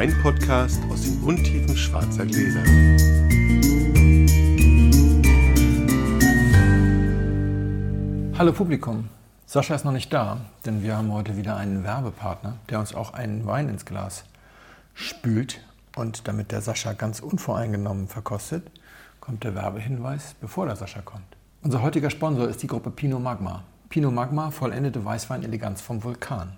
Wein-Podcast aus den Untiefen schwarzer Gläser. Hallo Publikum. Sascha ist noch nicht da, denn wir haben heute wieder einen Werbepartner, der uns auch einen Wein ins Glas spült. Und damit der Sascha ganz unvoreingenommen verkostet, kommt der Werbehinweis, bevor der Sascha kommt. Unser heutiger Sponsor ist die Gruppe Pinot Magma. Pinot Magma, vollendete Weißwein-Eleganz vom Vulkan.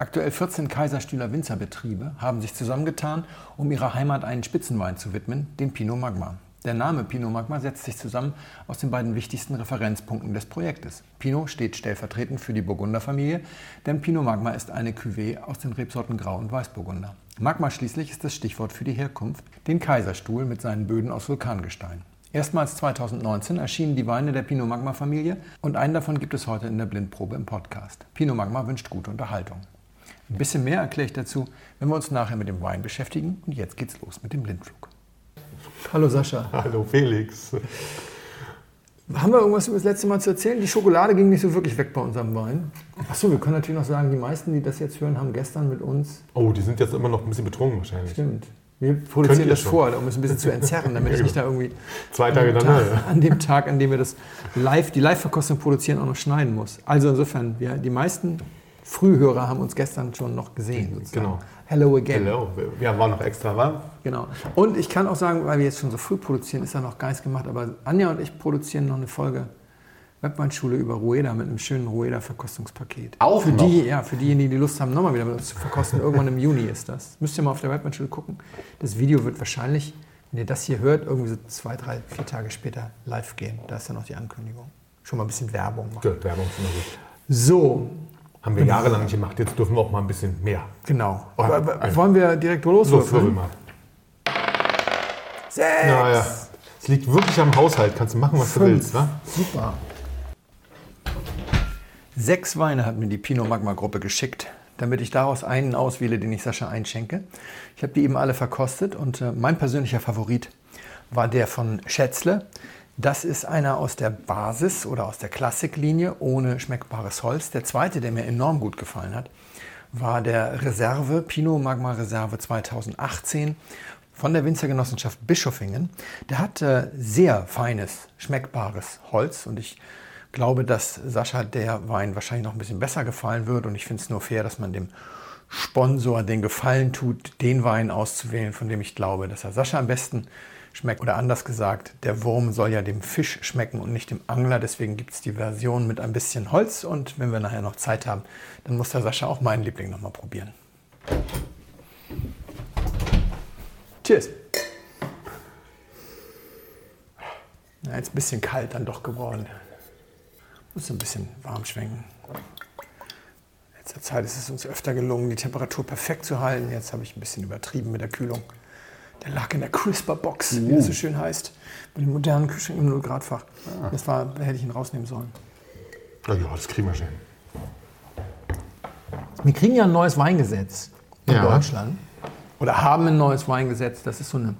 Aktuell 14 Kaiserstühler Winzerbetriebe haben sich zusammengetan, um ihrer Heimat einen Spitzenwein zu widmen, den Pinot Magma. Der Name Pinot Magma setzt sich zusammen aus den beiden wichtigsten Referenzpunkten des Projektes. Pinot steht stellvertretend für die Burgunderfamilie, denn Pinot Magma ist eine Cuvée aus den Rebsorten Grau und Weißburgunder. Magma schließlich ist das Stichwort für die Herkunft, den Kaiserstuhl mit seinen Böden aus Vulkangestein. Erstmals 2019 erschienen die Weine der Pinot Magma Familie und einen davon gibt es heute in der Blindprobe im Podcast. Pinot Magma wünscht gute Unterhaltung. Ein bisschen mehr erkläre ich dazu, wenn wir uns nachher mit dem Wein beschäftigen. Und jetzt geht's los mit dem Blindflug. Hallo Sascha. Hallo Felix. Haben wir irgendwas über das letzte Mal zu erzählen? Die Schokolade ging nicht so wirklich weg bei unserem Wein. Achso, wir können natürlich noch sagen, die meisten, die das jetzt hören, haben gestern mit uns. Oh, die sind jetzt immer noch ein bisschen betrunken wahrscheinlich. Stimmt. Wir produzieren das schon. vor, um es ein bisschen zu entzerren, damit ich nicht da irgendwie zwei Tage an danach Tag, an dem Tag, an dem wir das live, die Live-Verkostung produzieren, auch noch schneiden muss. Also insofern, wir, die meisten Frühhörer haben uns gestern schon noch gesehen. Sozusagen. Genau. Hello again. Hello. Ja, war noch extra warm. Genau. Und ich kann auch sagen, weil wir jetzt schon so früh produzieren, ist da noch gar nichts gemacht. Aber Anja und ich produzieren noch eine Folge Webweinschule über Rueda mit einem schönen Rueda-Verkostungspaket. Auch für noch? die, Ja, für diejenigen, die Lust haben, nochmal wieder mit uns zu verkosten. Irgendwann im Juni ist das. Müsst ihr mal auf der Webweinschule gucken. Das Video wird wahrscheinlich, wenn ihr das hier hört, irgendwie so zwei, drei, vier Tage später live gehen. Da ist dann noch die Ankündigung. Schon mal ein bisschen Werbung machen. Gut, Werbung ist immer gut. So, haben wir jahrelang nicht gemacht, jetzt dürfen wir auch mal ein bisschen mehr. Genau. Aber Wollen wir direkt loswürfeln? mal. Sechs. Naja, es liegt wirklich am Haushalt. Kannst du machen, was Fünf. du willst. Ne? Super. Sechs Weine hat mir die Pinot Magma Gruppe geschickt, damit ich daraus einen auswähle, den ich Sascha einschenke. Ich habe die eben alle verkostet und äh, mein persönlicher Favorit war der von Schätzle. Das ist einer aus der Basis oder aus der Klassiklinie ohne schmeckbares Holz. Der zweite, der mir enorm gut gefallen hat, war der Reserve, Pinot Magma Reserve 2018 von der Winzergenossenschaft Bischofingen. Der hat äh, sehr feines, schmeckbares Holz und ich glaube, dass Sascha der Wein wahrscheinlich noch ein bisschen besser gefallen wird und ich finde es nur fair, dass man dem Sponsor den Gefallen tut, den Wein auszuwählen, von dem ich glaube, dass er Sascha am besten schmeckt. Oder anders gesagt, der Wurm soll ja dem Fisch schmecken und nicht dem Angler. Deswegen gibt es die Version mit ein bisschen Holz. Und wenn wir nachher noch Zeit haben, dann muss der Sascha auch meinen Liebling nochmal probieren. Cheers. Ja, jetzt ein bisschen kalt dann doch geworden. Muss ein bisschen warm schwenken. In letzter Zeit ist es uns öfter gelungen, die Temperatur perfekt zu halten. Jetzt habe ich ein bisschen übertrieben mit der Kühlung. Der lag in der Crisper-Box, uh. wie das so schön heißt. Mit dem modernen Kühlschrank im 0 Grad Fach. Ah. Das war, da hätte ich ihn rausnehmen sollen. Ja, ja, das kriegen wir schon. Wir kriegen ja ein neues Weingesetz in Ja. Deutschland. Oder haben ein neues Weingesetz. Das ist so eine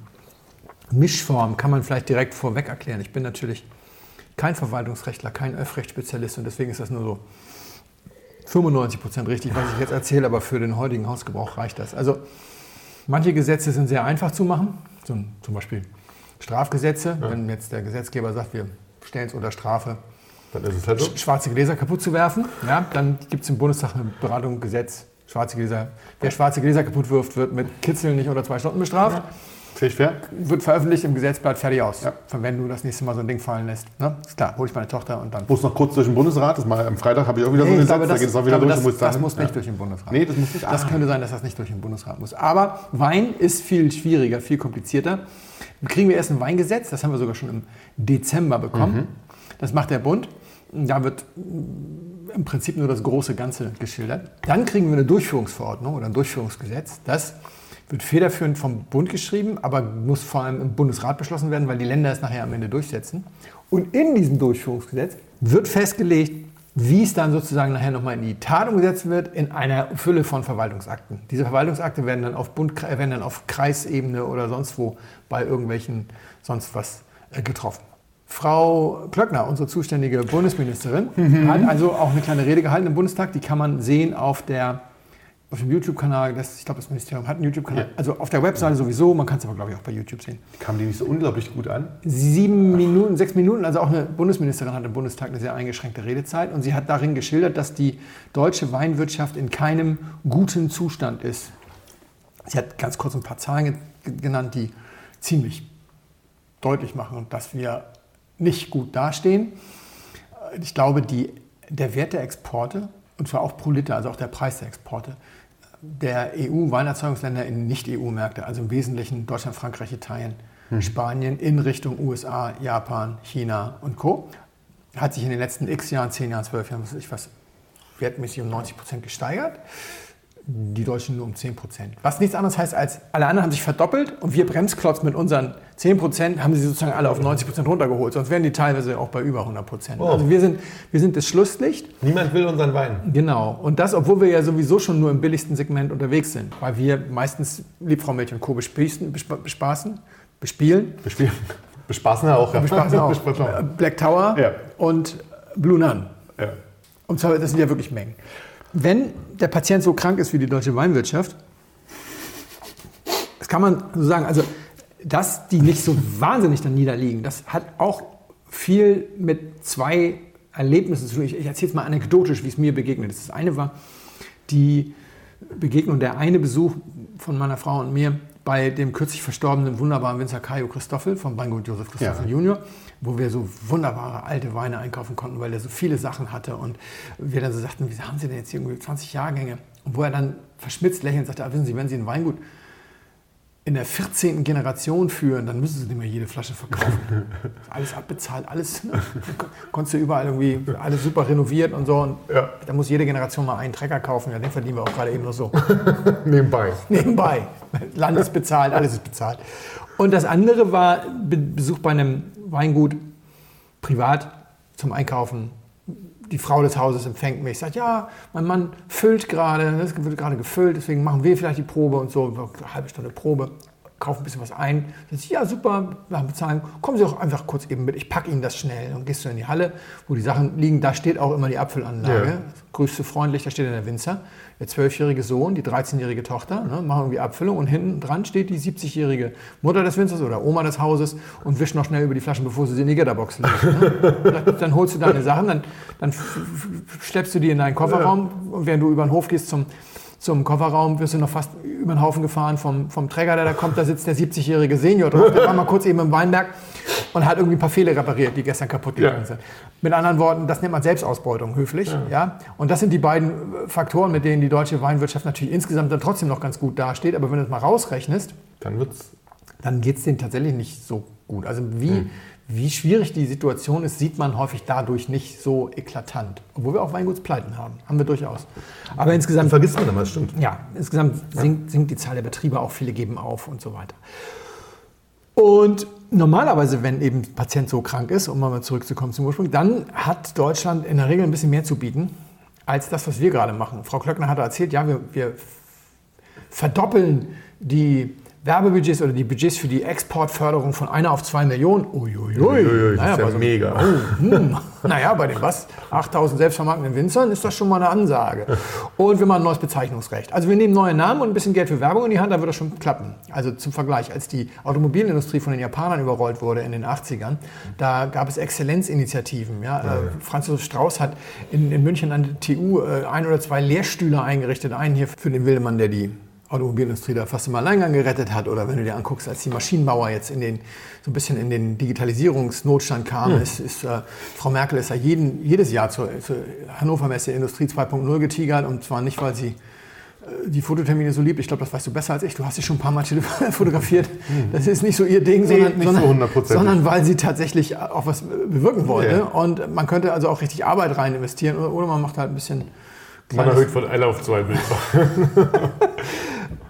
Mischform, kann man vielleicht direkt vorweg erklären. Ich bin natürlich kein Verwaltungsrechtler, kein Öffrechtsspezialist und deswegen ist das nur so 95 Prozent richtig, was ich jetzt erzähle, aber für den heutigen Hausgebrauch reicht das. Also manche Gesetze sind sehr einfach zu machen, zum Beispiel Strafgesetze. Wenn jetzt der Gesetzgeber sagt, wir stellen es unter Strafe, Dann ist es halt so. sch- schwarze Gläser kaputt zu werfen, ja, dann gibt es im Bundestag eine Beratung, Gesetz, schwarze Gläser. Wer schwarze Gläser kaputt wirft, wird mit Kitzeln nicht unter zwei Stunden bestraft. Finde ich fair? Wird veröffentlicht im Gesetzblatt, fertig aus. Von wenn du das nächste Mal so ein Ding fallen lässt. Ne? Ist klar, hole ich meine Tochter und dann. Muss noch kurz durch den Bundesrat. Das mal am Freitag habe ich auch wieder so Nee, eine ich glaube, Satz. Da geht es auch wieder durch. das, du musst das muss nicht Ja. durch den Bundesrat. Nee, das muss nicht. Das Ah. könnte sein, dass das nicht durch den Bundesrat muss. Aber Wein ist viel schwieriger, viel komplizierter. Dann kriegen wir erst ein Weingesetz, das haben wir sogar schon im Dezember bekommen. Mhm. Das macht der Bund. Da wird im Prinzip nur das große Ganze geschildert. Dann kriegen wir eine Durchführungsverordnung oder ein Durchführungsgesetz. Das wird federführend vom Bund geschrieben, aber muss vor allem im Bundesrat beschlossen werden, weil die Länder es nachher am Ende durchsetzen. Und in diesem Durchführungsgesetz wird festgelegt, wie es dann sozusagen nachher nochmal in die Tat umgesetzt wird, in einer Fülle von Verwaltungsakten. Diese Verwaltungsakte werden dann auf, Bund, äh, werden dann auf Kreisebene oder sonst wo bei irgendwelchen sonst was äh, getroffen. Frau Klöckner, unsere zuständige Bundesministerin, hat also auch eine kleine Rede gehalten im Bundestag. Die kann man sehen auf der auf dem YouTube-Kanal, ich glaube, das Ministerium hat einen YouTube-Kanal. Ja. Also auf der Webseite sowieso, man kann es aber, glaube ich, auch bei YouTube sehen. Kam die nicht so unglaublich gut an? Sieben Minuten, sechs Minuten, also auch eine Bundesministerin hat im Bundestag eine sehr eingeschränkte Redezeit und sie hat darin geschildert, dass die deutsche Weinwirtschaft in keinem guten Zustand ist. Sie hat ganz kurz ein paar Zahlen ge- genannt, die ziemlich deutlich machen, dass wir nicht gut dastehen. Ich glaube, die, der Wert der Exporte, und zwar auch pro Liter, also auch der Preis der Exporte, der EU-Weinerzeugungsländer in Nicht-EU-Märkte, also im Wesentlichen Deutschland, Frankreich, Italien, Spanien in Richtung USA, Japan, China und Co., hat sich in den letzten x Jahren, 10 Jahren, 12 Jahren, was ich was, wertmäßig um 90 Prozent gesteigert. Die Deutschen nur um 10 Prozent. Was nichts anderes heißt, als alle anderen haben sich verdoppelt und wir Bremsklotz mit unseren 10 Prozent haben sie sozusagen alle auf 90 Prozent runtergeholt. Sonst wären die teilweise auch bei über 100 Prozent. Oh. Also wir sind, wir sind das Schlusslicht. Niemand will unseren Wein. Genau. Und das, obwohl wir ja sowieso schon nur im billigsten Segment unterwegs sind. Weil wir meistens Liebfrau Milch und Co. bespaßen, bespa- bespaßen bespielen. Bespielen. Bespaßen ja auch. Ja. Bespaßen auch. Bespaßen auch. Black Tower Ja. und Blue Nun. Ja. Und zwar, das sind ja wirklich Mengen. Wenn der Patient so krank ist wie die deutsche Weinwirtschaft, das kann man so sagen, also dass die nicht so wahnsinnig dann niederliegen, das hat auch viel mit zwei Erlebnissen zu tun. Ich, ich erzähle es mal anekdotisch, wie es mir begegnet ist. Das eine war die Begegnung, der eine Besuch von meiner Frau und mir bei dem kürzlich verstorbenen wunderbaren Winzer Caio Christoffel vom Weingut Josef Christoffel Ja. Junior, wo wir so wunderbare alte Weine einkaufen konnten, weil er so viele Sachen hatte und wir dann so sagten, wieso haben Sie denn jetzt hier irgendwie 20 Jahrgänge? Und wo er dann verschmitzt lächelnd sagte, ah, wissen Sie, wenn Sie ein Weingut in der 14. Generation führen, dann müssen sie nicht mehr jede Flasche verkaufen. alles abbezahlt, alles. Ne? Konntest du überall irgendwie alles super renoviert und so. Und Ja. Da muss jede Generation mal einen Trecker kaufen. Ja, den verdienen wir auch gerade eben nur so. Nebenbei. Nebenbei. Land ist bezahlt, alles ist bezahlt. Und das andere war Be- Besuch bei einem Weingut privat zum Einkaufen. Die Frau des Hauses empfängt mich, sagt, ja, mein Mann füllt gerade, es wird gerade gefüllt, deswegen machen wir vielleicht die Probe und so, eine halbe Stunde Probe, kaufen ein bisschen was ein. Sie, ja, super, wir haben bezahlen, kommen Sie auch einfach kurz eben mit, ich packe Ihnen das schnell. Und gehst du in die Halle, wo die Sachen liegen, da steht auch immer die Apfelanlage. Ja. Grüßt du freundlich, da steht dann der Winzer, der zwölfjährige Sohn, die 13-jährige Tochter, ne, machen irgendwie Abfüllung und hinten dran steht die 70-jährige Mutter des Winzers oder Oma des Hauses und wischt noch schnell über die Flaschen, bevor sie sie in die Gitterbox legt. Ne? dann, dann holst du deine Sachen, dann, dann schleppst du die in deinen Kofferraum und während du über den Hof gehst zum, zum Kofferraum, wirst du noch fast über den Haufen gefahren vom, vom Träger, der da kommt, da sitzt der 70-jährige Senior drauf, der war mal kurz eben im Weinberg und hat irgendwie ein paar Fehler repariert, die gestern kaputt gegangen Ja. sind. Mit anderen Worten, das nennt man Selbstausbeutung, höflich. Ja. Und das sind die beiden äh, Faktoren, mit denen die deutsche Weinwirtschaft natürlich insgesamt dann trotzdem noch ganz gut dasteht. Aber wenn du das mal rausrechnest, Dann wird's. dann geht es denen tatsächlich nicht so gut. Also wie, wie schwierig die Situation ist, sieht man häufig dadurch nicht so eklatant. Obwohl wir auch Weingutspleiten haben. Haben wir durchaus. Aber insgesamt Vergisst man immer, das stimmt. ja, insgesamt sinkt, sinkt die Zahl der Betriebe auch, viele geben auf und so weiter. Und normalerweise, wenn eben ein Patient so krank ist, um mal zurückzukommen zum Ursprung, dann hat Deutschland in der Regel ein bisschen mehr zu bieten als das, was wir gerade machen. Frau Klöckner hat erzählt, ja, wir, wir verdoppeln die Werbebudgets oder die Budgets für die Exportförderung von einer auf zwei Millionen. Uiuiui. Uiuiui, das ist ja so- mega. Oh, hm. Naja, bei den was? 8000 selbstvermarktenden Winzern ist das schon mal eine Ansage. Und wir machen ein neues Bezeichnungsrecht. Also wir nehmen neue Namen und ein bisschen Geld für Werbung in die Hand, dann wird das schon klappen. Also zum Vergleich, als die Automobilindustrie von den Japanern überrollt wurde in den 80ern, da gab es Exzellenzinitiativen. Ja? Äh, Franz Josef Strauß hat in, in München an der TU äh, ein oder zwei Lehrstühle eingerichtet. Einen hier für den Wildemann, der die Automobilindustrie da fast im Alleingang gerettet hat. Oder wenn du dir anguckst, als die Maschinenbauer jetzt in den, so ein bisschen in den Digitalisierungsnotstand kamen, ist, ist äh, Frau Merkel ist ja jeden, jedes Jahr zur, zur Hannover Messe Industrie 2.0 getigert und zwar nicht, weil sie äh, die Fototermine so liebt. Ich glaube, das weißt du besser als ich. Du hast sie schon ein paar Mal fotografiert. Das ist nicht so ihr Ding, sondern, nicht so sondern, sondern weil sie tatsächlich auch was bewirken wollte. Ja. Und man könnte also auch richtig Arbeit rein investieren oder, man macht halt ein bisschen Man erhöht von 1 auf 2 Bilder.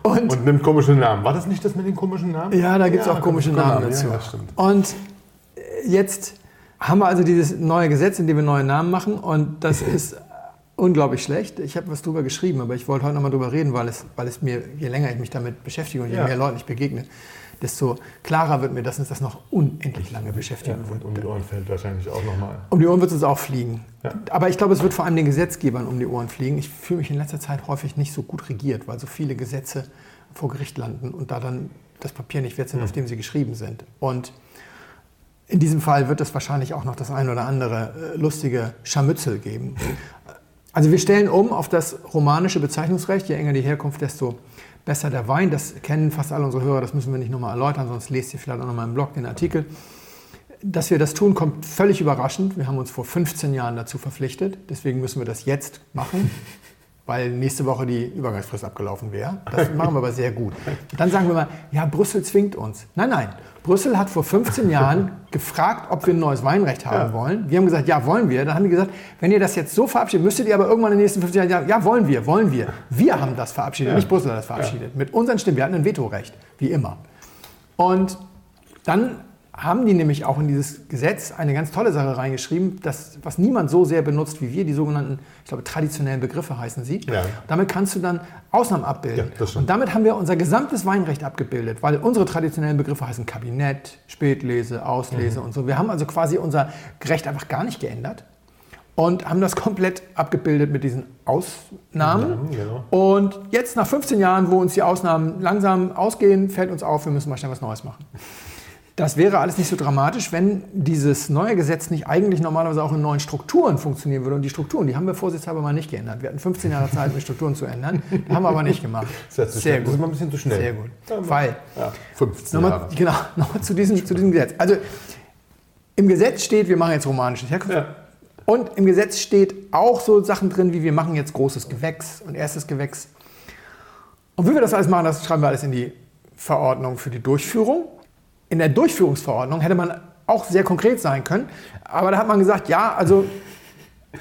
und Und nimmt komische Namen. War das nicht das mit den komischen Namen? Ja, da gibt es auch komische Namen Ja, dazu. stimmt. Und äh, jetzt haben wir also dieses neue Gesetz, in dem wir neue Namen machen. Und das ist unglaublich schlecht. Ich habe was drüber geschrieben, aber ich wollte heute nochmal drüber reden, weil es, weil es mir, je länger ich mich damit beschäftige und je Ja. mehr Leuten ich begegne, desto klarer wird mir, dass uns das noch unendlich lange beschäftigen Ja, wird. und um die Ohren fällt wahrscheinlich auch nochmal. Um die Ohren wird es uns auch fliegen. Ja. Aber ich glaube, es wird vor allem den Gesetzgebern um die Ohren fliegen. Ich fühle mich in letzter Zeit häufig nicht so gut regiert, weil so viele Gesetze vor Gericht landen und da dann das Papier nicht wert sind, auf dem sie geschrieben sind. Und in diesem Fall wird es wahrscheinlich auch noch das ein oder andere äh, lustige Scharmützel geben. Also wir stellen um auf das romanische Bezeichnungsrecht. Je enger die Herkunft, desto besser der Wein. Das kennen fast alle unsere Hörer, das müssen wir nicht nochmal erläutern, sonst lest ihr vielleicht auch nochmal im Blog den Artikel. Dass wir das tun, kommt völlig überraschend. Wir haben uns vor 15 Jahren dazu verpflichtet. Deswegen müssen wir das jetzt machen, weil nächste Woche die Übergangsfrist abgelaufen wäre. Das machen wir aber sehr gut. Dann sagen wir mal, ja, Brüssel zwingt uns. Nein, nein. Brüssel hat vor 15 Jahren gefragt, ob wir ein neues Weinrecht haben Ja. wollen. Wir haben gesagt, ja, wollen wir. Dann haben die gesagt, wenn ihr das jetzt so verabschiedet, müsstet ihr aber irgendwann in den nächsten 15 Jahren sagen, ja, wollen wir, wollen wir. Wir haben das verabschiedet, nicht Brüssel hat das verabschiedet. Mit unseren Stimmen. Wir hatten ein Vetorecht, wie immer. Und dann haben die nämlich auch in dieses Gesetz eine ganz tolle Sache reingeschrieben, das, was niemand so sehr benutzt wie wir, die sogenannten, ich glaube, traditionellen Begriffe heißen sie. Ja. Damit kannst du dann Ausnahmen abbilden. Ja. Und damit haben wir unser gesamtes Weinrecht abgebildet, weil unsere traditionellen Begriffe heißen Kabinett, Spätlese, Auslese und so. Wir haben also quasi unser Recht einfach gar nicht geändert und haben das komplett abgebildet mit diesen Ausnahmen. Ja, genau. Und jetzt nach 15 Jahren, wo uns die Ausnahmen langsam ausgehen, fällt uns auf, wir müssen mal schnell was Neues machen. Das wäre alles nicht so dramatisch, wenn dieses neue Gesetz nicht eigentlich normalerweise auch in neuen Strukturen funktionieren würde. Und die Strukturen, die haben wir vorsichtshalber mal nicht geändert. Wir hatten 15 Jahre Zeit, um die Strukturen zu ändern. Die haben wir aber nicht gemacht. Das ist zu schnell. Das ist mal ein bisschen zu schnell. Sehr gut. Ja, Weil, Ja, 15 nochmal, Jahre. genau, nochmal zu diesem, zu diesem Gesetz. Also im Gesetz steht, wir machen jetzt romanisches Herkunft. Ja. Und im Gesetz steht auch so Sachen drin, wie wir machen jetzt großes Gewächs und erstes Gewächs. Und wie wir das alles machen, das schreiben wir alles in die Verordnung für die Durchführung. In der Durchführungsverordnung hätte man auch sehr konkret sein können, aber da hat man gesagt, ja, also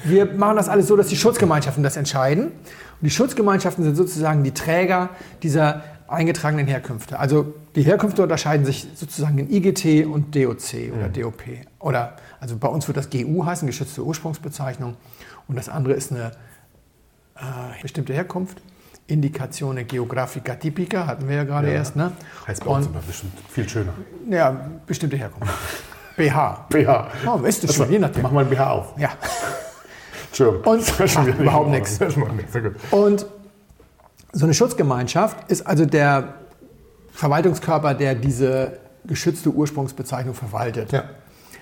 wir machen das alles so, dass die Schutzgemeinschaften das entscheiden. Und die Schutzgemeinschaften sind sozusagen die Träger dieser eingetragenen Herkünfte. Also die Herkünfte unterscheiden sich sozusagen in IGT und DOC oder DOP. Oder also bei uns wird das GU heißen, geschützte Ursprungsbezeichnung. Und das andere ist eine äh, bestimmte Herkunft. Indikatione Geographica Typica hatten wir ja gerade Ja. erst. Ne? Heißt bei uns immer bestimmt viel schöner. ja, bestimmte Herkunft. BH. BH. Oh, ist es schon, je nachdem. Mach mal ein BH auf. Ja. Entschuldigung. Und- Ach, überhaupt nichts. Und so eine Schutzgemeinschaft ist also der Verwaltungskörper, der diese geschützte Ursprungsbezeichnung verwaltet. Ja.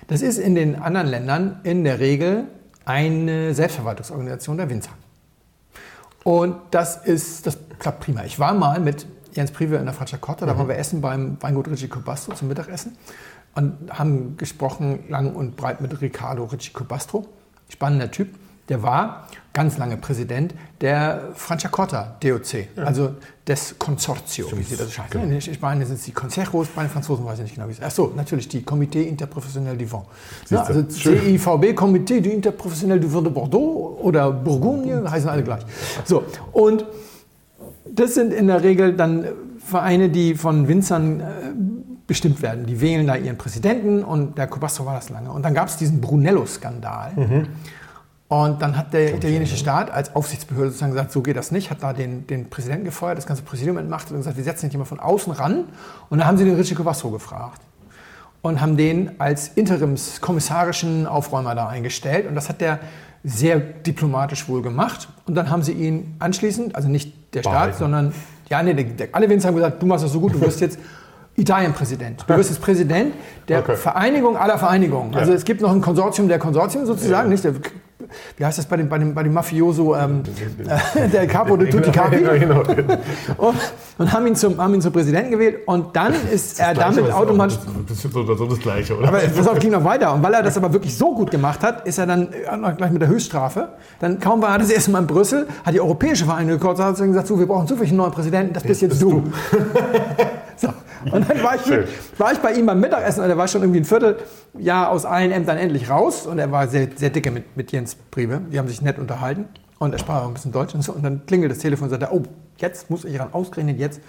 Das ist in den anderen Ländern in der Regel eine Selbstverwaltungsorganisation der Winzer. Und das ist, das klappt prima. Ich war mal mit Jens Prive in der Franciacorta, da waren wir essen beim Weingut Ricci Cobastro zum Mittagessen und haben gesprochen lang und breit mit Riccardo Ricci Cobastro. Spannender Typ. Der war ganz lange Präsident der Franciacorta DOC, also des Consortio, wie sie das heißt. Genau. In Spanien sind es die Consejos, bei den Franzosen weiß ich nicht genau, wie es ist. Achso, natürlich die Comité Interprofessionnel du Vin. Ja, also. CIVB, Comité du Interprofessionnel du Vin de Bordeaux oder Bourgogne, heißen alle gleich. So, und das sind in der Regel dann Vereine, die von Winzern äh, bestimmt werden. Die wählen da ihren Präsidenten und der Cobastro war das lange. Und dann gab es diesen Brunello-Skandal. Und dann hat der italienische Staat als Aufsichtsbehörde sozusagen gesagt, so geht das nicht, hat da den, den Präsidenten gefeuert, das ganze Präsidium entmachtet und gesagt, wir setzen nicht jemand von außen ran. Und dann haben sie den Ricci Cobastro gefragt und haben den als interimskommissarischen Aufräumer da eingestellt. Und das hat der sehr diplomatisch wohl gemacht. Und dann haben sie ihn anschließend, also nicht der Staat, Behalten. sondern ja, nee, der, der, alle Winzer haben gesagt, du machst das so gut, du wirst jetzt Italienpräsident. Du wirst jetzt Präsident der Okay. Vereinigung aller Vereinigungen. Also Ja. es gibt noch ein Konsortium der Konsortien sozusagen, nicht? Der, wie heißt das bei dem, bei dem, bei dem Mafioso, ähm, äh, der Capo de Tutti Capi? Genau, genau. Und, und haben, ihn zum, haben ihn zum Präsidenten gewählt. Und dann ist er damit Gleiche, automatisch Das das ist so oder so das Gleiche, oder? aber auf, ging noch weiter. Und weil er das aber wirklich so gut gemacht hat, ist er dann äh, gleich mit der Höchststrafe. Dann kaum war er das erste Mal in Brüssel, hat die Europäische Vereinigung gekommen und hat gesagt, so, wir brauchen zufällig einen neuen Präsidenten, das bist jetzt du. so. Und dann war ich, mit, war ich bei ihm beim Mittagessen und er war schon irgendwie ein Vierteljahr aus allen Ämtern endlich raus. Und er war sehr, sehr dicke mit, mit Jens Priebe. Die haben sich nett unterhalten. Und er sprach auch ein bisschen Deutsch und so. Und dann klingelt das Telefon und sagt, er, oh, jetzt muss ich ran, ausgerechnet jetzt.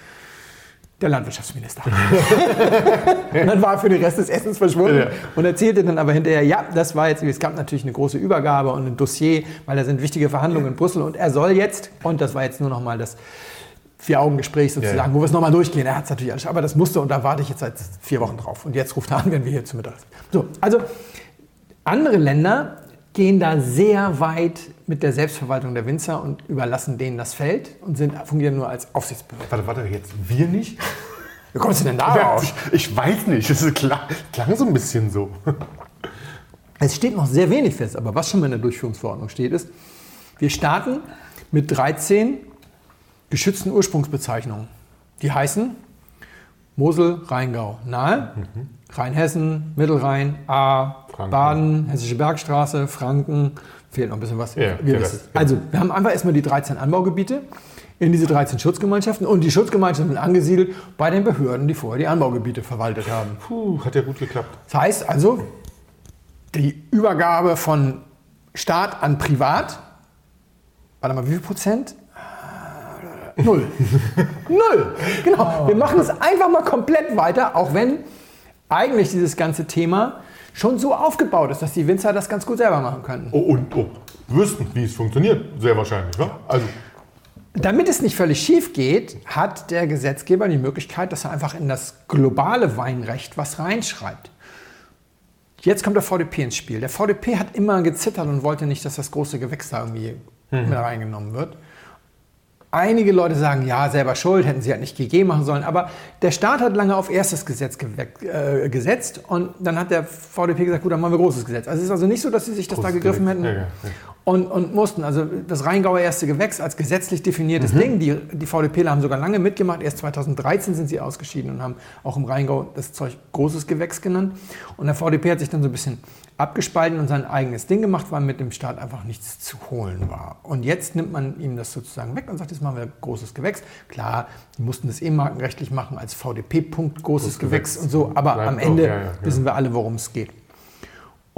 der Landwirtschaftsminister. und dann war er für den Rest des Essens verschwunden Ja. und erzählte dann aber hinterher, ja, das war jetzt, es gab natürlich eine große Übergabe und ein Dossier, weil da sind wichtige Verhandlungen in Brüssel und er soll jetzt, und das war jetzt nur noch mal das Vier-Augen-Gespräch sozusagen, Ja, ja. wo wir es nochmal durchgehen. Er hat es natürlich alles, aber das musste und da warte ich jetzt seit vier Wochen drauf. Und jetzt ruft er an, wenn wir hier zu Mittag sind. So, also andere Länder gehen da sehr weit mit der Selbstverwaltung der Winzer und überlassen denen das Feld und sind, fungieren nur als Aufsichtsbehörde. Warte, warte, jetzt wir nicht? Wie kommst du denn darauf? Ich, ich weiß nicht, es ist klar, klang so ein bisschen so. Es steht noch sehr wenig fest, aber was schon mal in der Durchführungsverordnung steht, ist, wir starten mit 13 geschützten Ursprungsbezeichnungen. Die heißen Mosel, Rheingau, nahe, Rheinhessen, Mittelrhein, A, Franken. Baden, Hessische Bergstraße, Franken, fehlt noch ein bisschen was. Ja, wir wissen Rest. Also, wir haben einfach erstmal die 13 Anbaugebiete in diese 13 Schutzgemeinschaften und die Schutzgemeinschaften sind angesiedelt bei den Behörden, die vorher die Anbaugebiete verwaltet haben. Puh, hat ja gut geklappt. Das heißt also, die Übergabe von Staat an Privat, warte mal, wie viel Prozent? Null. Null. Genau. Wir machen es einfach mal komplett weiter, auch wenn eigentlich dieses ganze Thema schon so aufgebaut ist, dass die Winzer das ganz gut selber machen könnten. Oh, und oh, wüssten, wie es funktioniert, sehr wahrscheinlich. wa? Also, Damit es nicht völlig schief geht, hat der Gesetzgeber die Möglichkeit, dass er einfach in das globale Weinrecht was reinschreibt. Jetzt kommt der VDP ins Spiel. Der VDP hat immer gezittert und wollte nicht, dass das große Gewächs da irgendwie mit reingenommen wird. Einige Leute sagen, ja, selber schuld, hätten sie halt nicht GG machen sollen. Aber der Staat hat lange auf erstes Gesetz äh, gesetzt und dann hat der VDP gesagt, gut, dann machen wir großes Gesetz. Also es ist also nicht so, dass sie sich das da Großes gegriffen Gesetz. hätten Ja, ja, ja. Und, und mussten. Also das Rheingauer erste Gewächs als gesetzlich definiertes Mhm. Ding. Die, die VDPler haben sogar lange mitgemacht. Erst 2013 sind sie ausgeschieden und haben auch im Rheingau das Zeug großes Gewächs genannt. Und der VDP hat sich dann so ein bisschen abgespalten und sein eigenes Ding gemacht, weil mit dem Staat einfach nichts zu holen war. Und jetzt nimmt man ihm das sozusagen weg und sagt, jetzt machen wir großes Gewächs. Klar, die mussten das eh markenrechtlich machen als VDP-Punkt großes Gewächs Gewächs. und so, aber Bleibt am auch, Ende ja, ja, ja. wissen wir alle, worum es geht.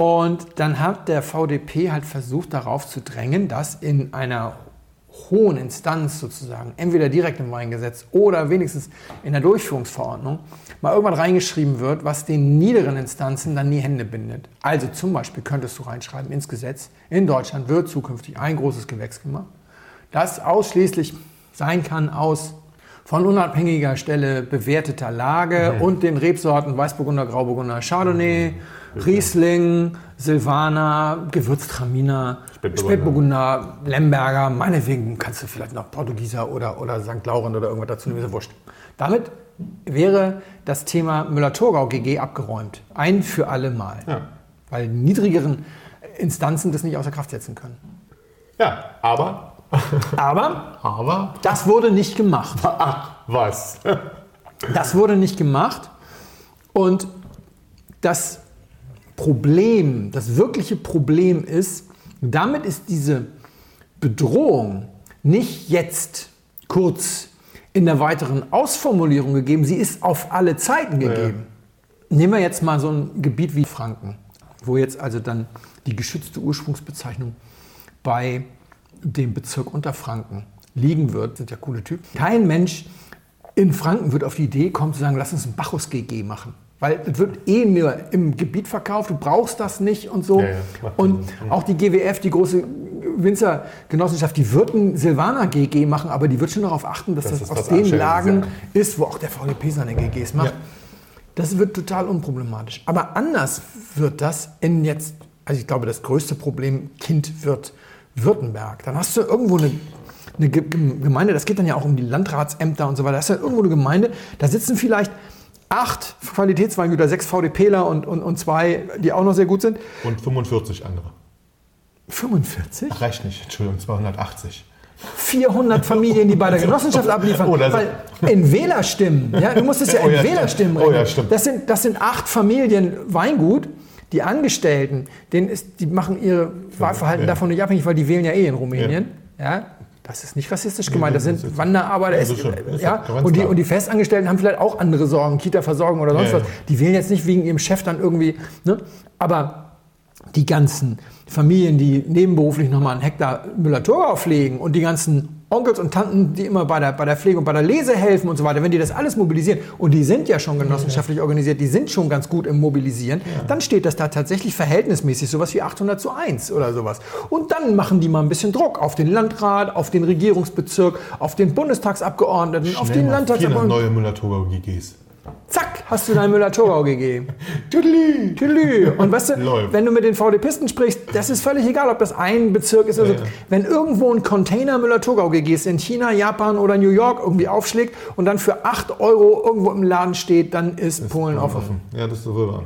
Und dann hat der VDP halt versucht, darauf zu drängen, dass in einer hohen Instanz sozusagen, entweder direkt im Weingesetz oder wenigstens in der Durchführungsverordnung, mal irgendwann reingeschrieben wird, was den niederen Instanzen dann die Hände bindet. Also zum Beispiel könntest du reinschreiben ins Gesetz, in Deutschland wird zukünftig ein großes Gewächs gemacht, das ausschließlich sein kann aus von unabhängiger Stelle bewerteter Lage und den Rebsorten Weißburgunder, Grauburgunder, Chardonnay, Riesling, Silvaner, Gewürztraminer, Spätburgunder. Spätburgunder, Lemberger, meinetwegen kannst du vielleicht noch Portugieser oder, oder St. Laurent oder irgendwas dazu nehmen, ist ja wurscht. Damit wäre das Thema Müller-Thurgau GG abgeräumt. Ein für alle Mal. Ja. Weil niedrigeren Instanzen das nicht außer Kraft setzen können. ja, aber, Aber aber, das wurde nicht gemacht. ach, was? Das wurde nicht gemacht. Und das Problem, das wirkliche Problem ist, damit ist diese Bedrohung nicht jetzt kurz in der weiteren Ausformulierung gegeben, sie ist auf alle Zeiten gegeben. Nehmen wir jetzt mal so ein Gebiet wie Franken, wo jetzt also dann die geschützte Ursprungsbezeichnung bei dem Bezirk Unterfranken liegen wird. Sind ja coole Typen. Kein Mensch in Franken wird auf die Idee kommen zu sagen, lass uns ein Bacchus-GG machen. Weil es wird eh nur im Gebiet verkauft, du brauchst das nicht und so. Ja, ja, und Sinn. auch die GWF, die große Winzergenossenschaft, die wird ein Silvaner GG machen, aber die wird schon darauf achten, dass das, das aus den Lagen ist, ist, wo auch der VDP seine GGs macht. Ja. Das wird total unproblematisch. Aber anders wird das in jetzt, also ich glaube, das größte Problem Kind wird Württemberg. Dann hast du irgendwo eine, eine Ge- Ge- Gemeinde, das geht dann ja auch um die Landratsämter und so weiter. Da hast du irgendwo eine Gemeinde, da sitzen vielleicht acht Qualitätsweingüter, sechs VDPler und, und, und zwei, die auch noch sehr gut sind. Und 45 andere. 45? Ach, reicht nicht, Entschuldigung, 280. 400 Familien, die bei der Genossenschaft abliefern. Oh, Weil in Wählerstimmen, ja, du musst es ja Oh in ja, stimmt. Wählerstimmen Oh ja, stimmt. das, sind, das sind acht Familien Weingut. Die Angestellten, denen ist, die machen ihr Wahlverhalten ja. davon nicht abhängig, weil die wählen ja eh in Rumänien. Ja. Das ist nicht rassistisch gemeint, das sind Wanderarbeiter. Ja, ist schon- ist ja, und, die, und die Festangestellten haben vielleicht auch andere Sorgen, Kita-Versorgung oder sonst Ja, was. Die wählen jetzt nicht wegen ihrem Chef dann irgendwie. Ne? Aber die ganzen Familien, die nebenberuflich nochmal einen Hektar Müller-Thurgau pflegen und die ganzen Onkels und Tanten, die immer bei der, bei der Pflege und bei der Lese helfen und so weiter, wenn die das alles mobilisieren, und die sind ja schon genossenschaftlich organisiert, die sind schon ganz gut im Mobilisieren, dann steht das da tatsächlich verhältnismäßig sowas wie 800 zu 1 oder sowas. Und dann machen die mal ein bisschen Druck auf den Landrat, auf den Regierungsbezirk, auf den Bundestagsabgeordneten, auf den Schnell mal 400 Landtagsabgeordneten. neue Müller-Thurgau-GGs. Zack, hast du dein Müller-Thurgau gegeben. Tüdeli. Tülü. Und weißt du, Läuft. wenn du mit den VDPisten sprichst, das ist völlig egal, ob das ein Bezirk ist oder so. Ja, ja. Wenn irgendwo ein Container Müller-Thurgau GGs in China, Japan oder New York irgendwie aufschlägt und dann für 8 Euro irgendwo im Laden steht, dann ist Polen offen. Ja, das ist so wohl wahr.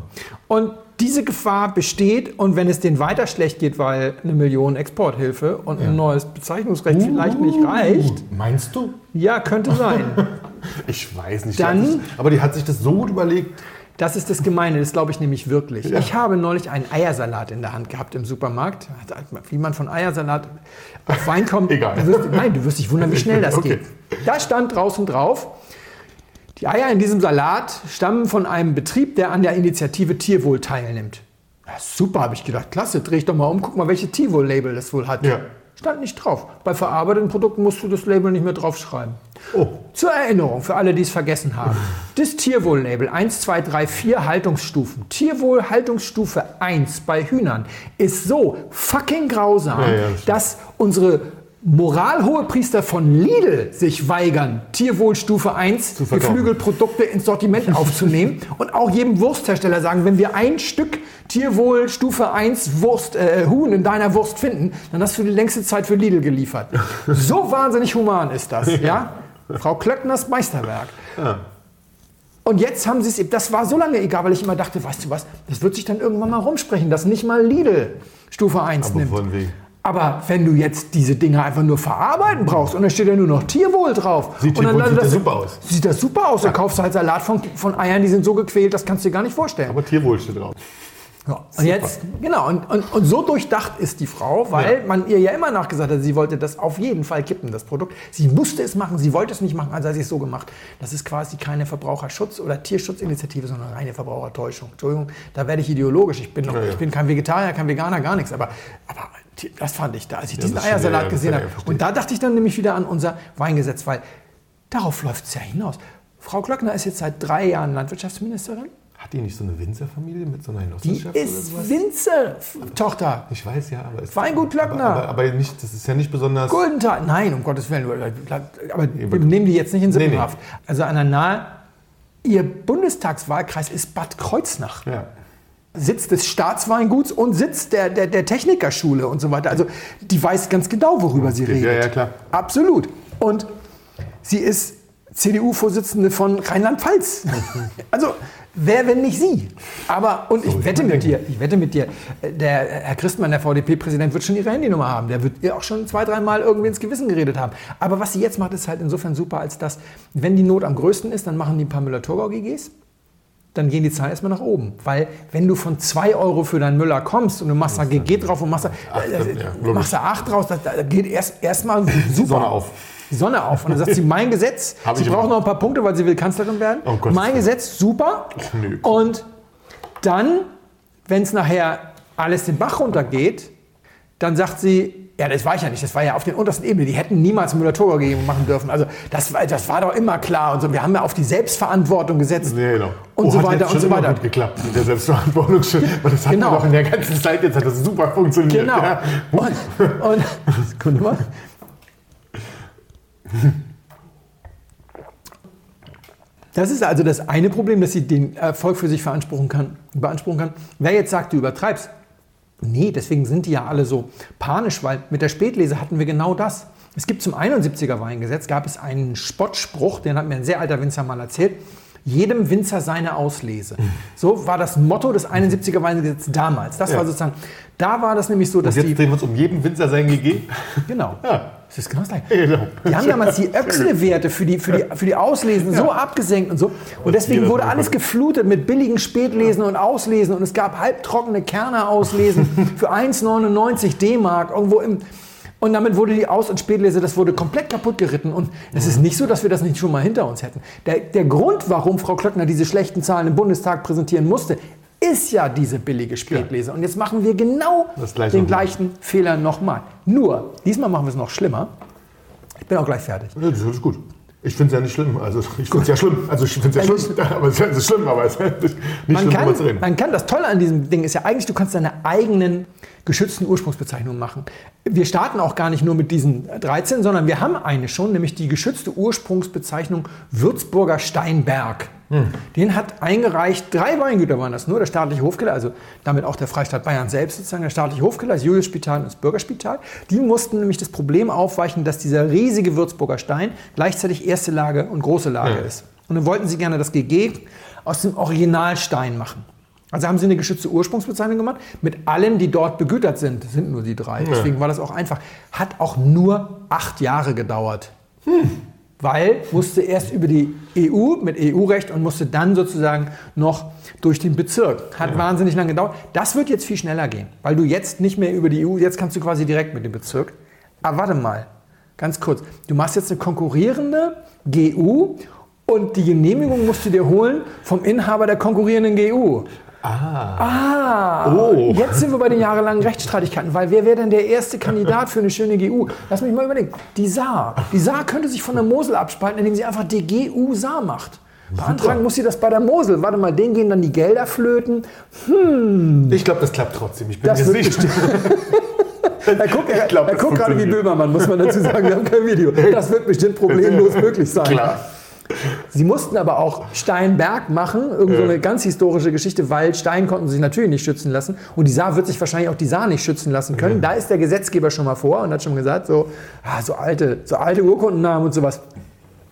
Und diese Gefahr besteht und wenn es denen weiter schlecht geht, weil eine Million Exporthilfe und ein neues Bezeichnungsrecht vielleicht nicht reicht, Meinst du? ja, könnte sein. Ich weiß nicht. Dann- sich- aber die hat sich das so gut überlegt. Das ist das Gemeine, das glaube ich nämlich wirklich. Ich habe neulich einen Eiersalat in der Hand gehabt im Supermarkt. Wie man von Eiersalat auf Wein kommt. Egal. Du wirst, nein, du wirst dich wundern, wie schnell das Okay. geht. Da stand draußen drauf, die Eier in diesem Salat stammen von einem Betrieb, der an der Initiative Tierwohl teilnimmt. Ja, super, habe ich gedacht. Klasse, dreh ich doch mal um, guck mal, welche Tierwohl-Label das wohl hat. Ja. Stand nicht drauf. Bei verarbeiteten Produkten musst du das Label nicht mehr draufschreiben. Oh. Zur Erinnerung, für alle, die es vergessen haben. Das Tierwohl-Label 1, 2, 3, 4 Haltungsstufen. Tierwohl Haltungsstufe 1 bei Hühnern ist so fucking grausam, Ja, ja, das dass unsere Moralhohepriester von Lidl sich weigern, Tierwohlstufe 1 Zu verkaufen. Geflügelprodukte ins Sortiment aufzunehmen und auch jedem Wursthersteller sagen, wenn wir ein Stück Tierwohl Stufe 1 Wurst, äh, Huhn in deiner Wurst finden, dann hast du die längste Zeit für Lidl geliefert. So wahnsinnig human ist das, ja? Frau Klöckners Meisterwerk. Und jetzt haben sie es, das war so lange egal, weil ich immer dachte, weißt du was, das wird sich dann irgendwann mal rumsprechen, dass nicht mal Lidl Stufe 1 Aber nimmt. von wegen. Aber wenn du jetzt diese Dinge einfach nur verarbeiten brauchst und dann steht ja nur noch Tierwohl drauf. Sieht und dann Tierwohl- sieht das, ja super aus. Sieht das super aus. Dann kaufst du halt Salat von, von Eiern, die sind so gequält, das kannst du dir gar nicht vorstellen. Aber Tierwohl steht drauf. Ja. Und jetzt, genau, und, und, und so durchdacht ist die Frau, weil Ja. man ihr ja immer nachgesagt hat, sie wollte das auf jeden Fall kippen, das Produkt. Sie musste es machen, sie wollte es nicht machen, also hat sie es so gemacht. Das ist quasi keine Verbraucherschutz- oder Tierschutzinitiative, sondern reine Verbrauchertäuschung. Entschuldigung, da werde ich ideologisch. Ich bin, noch, Ja, ja. ich bin kein Vegetarier, kein Veganer, gar nichts. Aber, aber das fand ich da, als ich diesen das stimmt, Eiersalat ja, ja, gesehen habe. Und da dachte ich dann nämlich wieder an unser Weingesetz, weil darauf läuft es ja hinaus. Frau Klöckner ist jetzt seit drei Jahren Landwirtschaftsministerin. Hat die nicht so eine Winzerfamilie mit so einer Die Genossenschaft ist oder sowas? Winzer-Tochter. Ich weiß ja, aber es Weingut Klöckner. Aber, aber, aber nicht, das ist ja nicht besonders. Guldenthal. Nein, um Gottes Willen. Aber wir nehmen die jetzt nicht in Nee, nee. Sippenhaft. Also an der Nahe, ihr Bundestagswahlkreis ist Bad Kreuznach. Ja. Sitz des Staatsweinguts und Sitz der, der, der Technikerschule und so weiter. Also die weiß ganz genau, worüber sie Okay, redet. ja, ja, klar. Absolut. Und sie ist CDU-Vorsitzende von Rheinland-Pfalz. also wer, wenn nicht sie? Aber, und ich So, wette ich mit dir, ich wette mit dir, der Herr Christmann, der VDP-Präsident, wird schon ihre Handynummer haben. Der wird ihr auch schon zwei, dreimal irgendwie ins Gewissen geredet haben. Aber was sie jetzt macht, ist halt insofern super, als dass, wenn die Not am größten ist, dann machen die ein paar Müller-Thurgau-GGs dann gehen die Zahlen erstmal nach oben. Weil wenn du von 2 Euro für deinen Müller kommst und du machst da GG drauf und machst da, Acht, äh, äh, machst da 8 draus, da, da geht erst erstmal super. Sonne auf. Die Sonne auf. Und dann sagt sie, mein Gesetz, Hab sie ich braucht immer. noch ein paar Punkte, weil sie will Kanzlerin werden. Oh Gottes mein. Gesetz, super. nö. Und dann, wenn es nachher alles den Bach runtergeht, dann sagt sie, ja, das war ich ja nicht, das war ja auf den untersten Ebenen. Die hätten niemals Müller-Thurgau gegen machen dürfen. Also das, war- das war doch immer klar. Und so. Wir haben ja auf die Selbstverantwortung gesetzt. Nee, genau. Und Oh, so hat weiter und so weiter. gut geklappt mit der Selbstverantwortung. schon. Weil das hatten Genau. doch in der ganzen Zeit, jetzt hat das super funktioniert. Genau. Ja. Und, und Sekunde mal. Das ist also das eine Problem, dass sie den Erfolg für sich beanspruchen kann. beanspruchen kann. Wer jetzt sagt, du übertreibst, nee, deswegen sind die ja alle so panisch, weil mit der Spätlese hatten wir genau das. Es gibt zum 71er Weingesetz, gab es einen Spottspruch, den hat mir ein sehr alter Winzer mal erzählt. Jedem Winzer seine Auslese. So war das Motto des 71er Weingesetzes damals. Das Ja. war sozusagen, da war das nämlich so, dass Und jetzt die, drehen wir uns um jeden Winzer sein GG. Genau. Ja. Das ist genau das gleiche. Genau. Die haben damals die Öxle-Werte für die, für, die, für die Auslesen so abgesenkt und so. Und deswegen wurde alles geflutet mit billigen Spätlesen und Auslesen. Und es gab halbtrockene Kerner-Auslesen für 1,99 D-Mark irgendwo im. Und damit wurde die Aus- und Spätlese, das wurde komplett kaputt geritten. Und es ist nicht so, dass wir das nicht schon mal hinter uns hätten. Der, der Grund, warum Frau Klöckner diese schlechten Zahlen im Bundestag präsentieren musste, ist ja diese billige Spätlese. Und jetzt machen wir genau Gleiche den gleichen Fehler nochmal. Nur, diesmal machen wir es noch schlimmer. Ich bin auch gleich fertig. Ja, das ist gut. Ich finde es ja nicht schlimm. Also ich finde es ja schlimm. Also ich finde es ja schlimm. Aber es ist schlimm, aber es ist nicht, Man schlimm, kann, zu reden. man kann, das Tolle an diesem Ding ist ja eigentlich, du kannst deine eigenen geschützten Ursprungsbezeichnungen machen. Wir starten auch gar nicht nur mit diesen 13, sondern wir haben eine schon, nämlich die geschützte Ursprungsbezeichnung Würzburger Steinberg. Den hat eingereicht, drei Weingüter waren das nur, der staatliche Hofkeller, also damit auch der Freistaat Bayern selbst sozusagen, der staatliche Hofkeller, das Juliusspital und das Bürgerspital. Die mussten nämlich das Problem aufweichen, dass dieser riesige Würzburger Stein gleichzeitig erste Lage und große Lage Ja. ist. Und dann wollten sie gerne das GG aus dem Originalstein machen. Also haben sie eine geschützte Ursprungsbezeichnung gemacht mit allen, die dort begütert sind. Das sind nur die drei. Deswegen war das auch einfach. Hat auch nur acht Jahre gedauert. Weil musste erst über die EU mit EU-Recht und musste dann sozusagen noch durch den Bezirk. Hat wahnsinnig lange gedauert. Das wird jetzt viel schneller gehen, weil du jetzt nicht mehr über die EU, jetzt kannst du quasi direkt mit dem Bezirk. Aber warte mal, ganz kurz. Du machst jetzt eine konkurrierende GU und die Genehmigung musst du dir holen vom Inhaber der konkurrierenden GU. Ah, Oh. jetzt sind wir bei den jahrelangen Rechtsstreitigkeiten, weil wer wäre denn der erste Kandidat für eine schöne GU? Lass mich mal überlegen. Die Saar. Die Saar könnte sich von der Mosel abspalten, indem sie einfach die GU Saar macht. Beantragen muss sie das bei der Mosel. Warte mal, denen gehen dann die Gelder flöten. Ich glaube, das klappt trotzdem. Ich bin Das mir sicher. Er guckt, er, guckt gerade wie. Böhmermann, muss man dazu sagen. Wir haben kein Video. Das wird bestimmt problemlos möglich sein. Klar. Sie mussten aber auch Steinberg machen, irgend so eine ganz historische Geschichte, weil Stein konnten sich natürlich nicht schützen lassen. Und die Saar wird sich wahrscheinlich auch die Saar nicht schützen lassen können. Da ist der Gesetzgeber schon mal vor und hat schon gesagt, so, ah, so, alte, so alte Urkundennamen und sowas.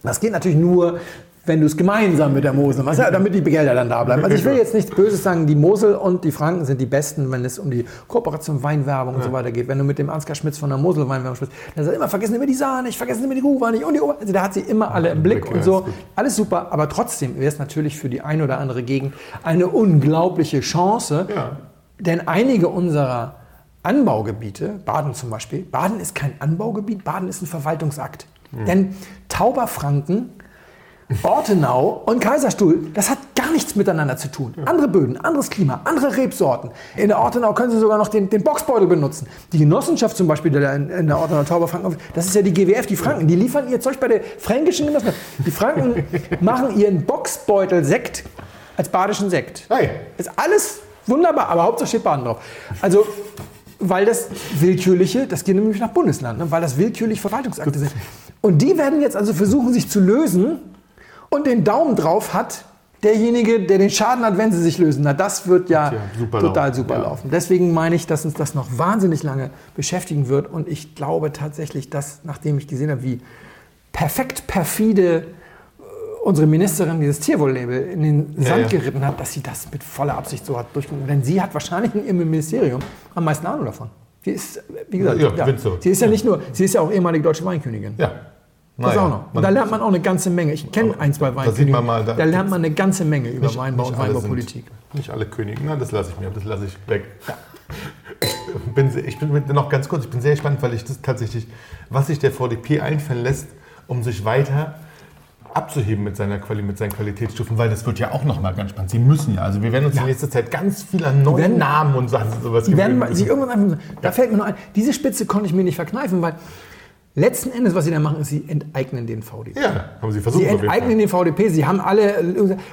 Das geht natürlich nur, wenn du es gemeinsam mit der Mosel machst, damit die Gelder dann da bleiben. Also ich will jetzt nichts Böses sagen, die Mosel und die Franken sind die Besten, wenn es um die Kooperation Weinwerbung und so weiter geht. Wenn du mit dem Ansgar Schmitz von der Mosel Weinwerbung sprichst, dann sagt er immer, vergessen immer die Saar nicht, vergessen immer die Gruber nicht und die Ober Also der hat sie immer alle im Blick Blick, und so. Alles super, aber trotzdem wäre es natürlich für die eine oder andere Gegend eine unglaubliche Chance, Ja. denn einige unserer Anbaugebiete, Baden zum Beispiel, Baden ist kein Anbaugebiet, Baden ist ein Verwaltungsakt. Denn Tauberfranken, Ortenau und Kaiserstuhl, das hat gar nichts miteinander zu tun. Andere Böden, anderes Klima, andere Rebsorten. In der Ortenau können Sie sogar noch den, den Boxbeutel benutzen. Die Genossenschaft zum Beispiel, die da in, in der Ortenau Tauberfranken, das ist ja die GWF, die Franken, die liefern ihr Zeug bei der fränkischen Genossenschaft. Die Franken machen ihren Boxbeutel-Sekt als badischen Sekt. Hey. Ist alles wunderbar, aber Hauptsache steht Baden drauf. Also, weil das willkürliche, das geht nämlich nach Bundesland, ne? weil das willkürlich Verwaltungsakte sind. Und die werden jetzt also versuchen, sich zu lösen und den Daumen drauf hat derjenige, der den Schaden hat, wenn sie sich lösen. Na, das wird ja, Tja, super total laufen. super Ja. laufen. Deswegen meine ich, dass uns das noch wahnsinnig lange beschäftigen wird. Und ich glaube tatsächlich, dass, nachdem ich gesehen habe, wie perfekt perfide äh, unsere Ministerin dieses Tierwohl-Label in den Ja, Sand ja. geritten hat, dass sie das mit voller Absicht so hat durchgezogen. Denn sie hat wahrscheinlich in ihrem Ministerium am meisten Ahnung davon. Sie ist, wie gesagt, Ja, sie ist ja nicht nur, sie ist ja auch ehemalige deutsche Weinkönigin. Ja. Das Naja, auch noch. Und da lernt man auch eine ganze Menge. Ich kenne ein, zwei da Weinkönige. man mal, da, da- lernt man eine ganze Menge über Weinbau und Weinbaupolitik. Nicht alle Könige. Nein, das lasse ich mir, das lasse ich weg. Ich bin, ich bin noch ganz kurz, ich bin sehr gespannt, weil ich das tatsächlich, was sich der VDP einfallen lässt, um sich weiter abzuheben mit, seiner Quali, mit seinen Qualitätsstufen, weil das wird ja auch noch mal ganz spannend. Sie müssen ja, also wir werden uns in nächster Zeit ganz viel an neuen werden- Namen und Sachen sowas Die werden irgendwann einfach, da fällt mir noch ein, diese Spitze konnte ich mir nicht verkneifen, weil letzten Endes, was sie da machen, ist, sie enteignen den VDP. Ja, haben sie versucht. Sie enteignen den VDP, sie haben alle,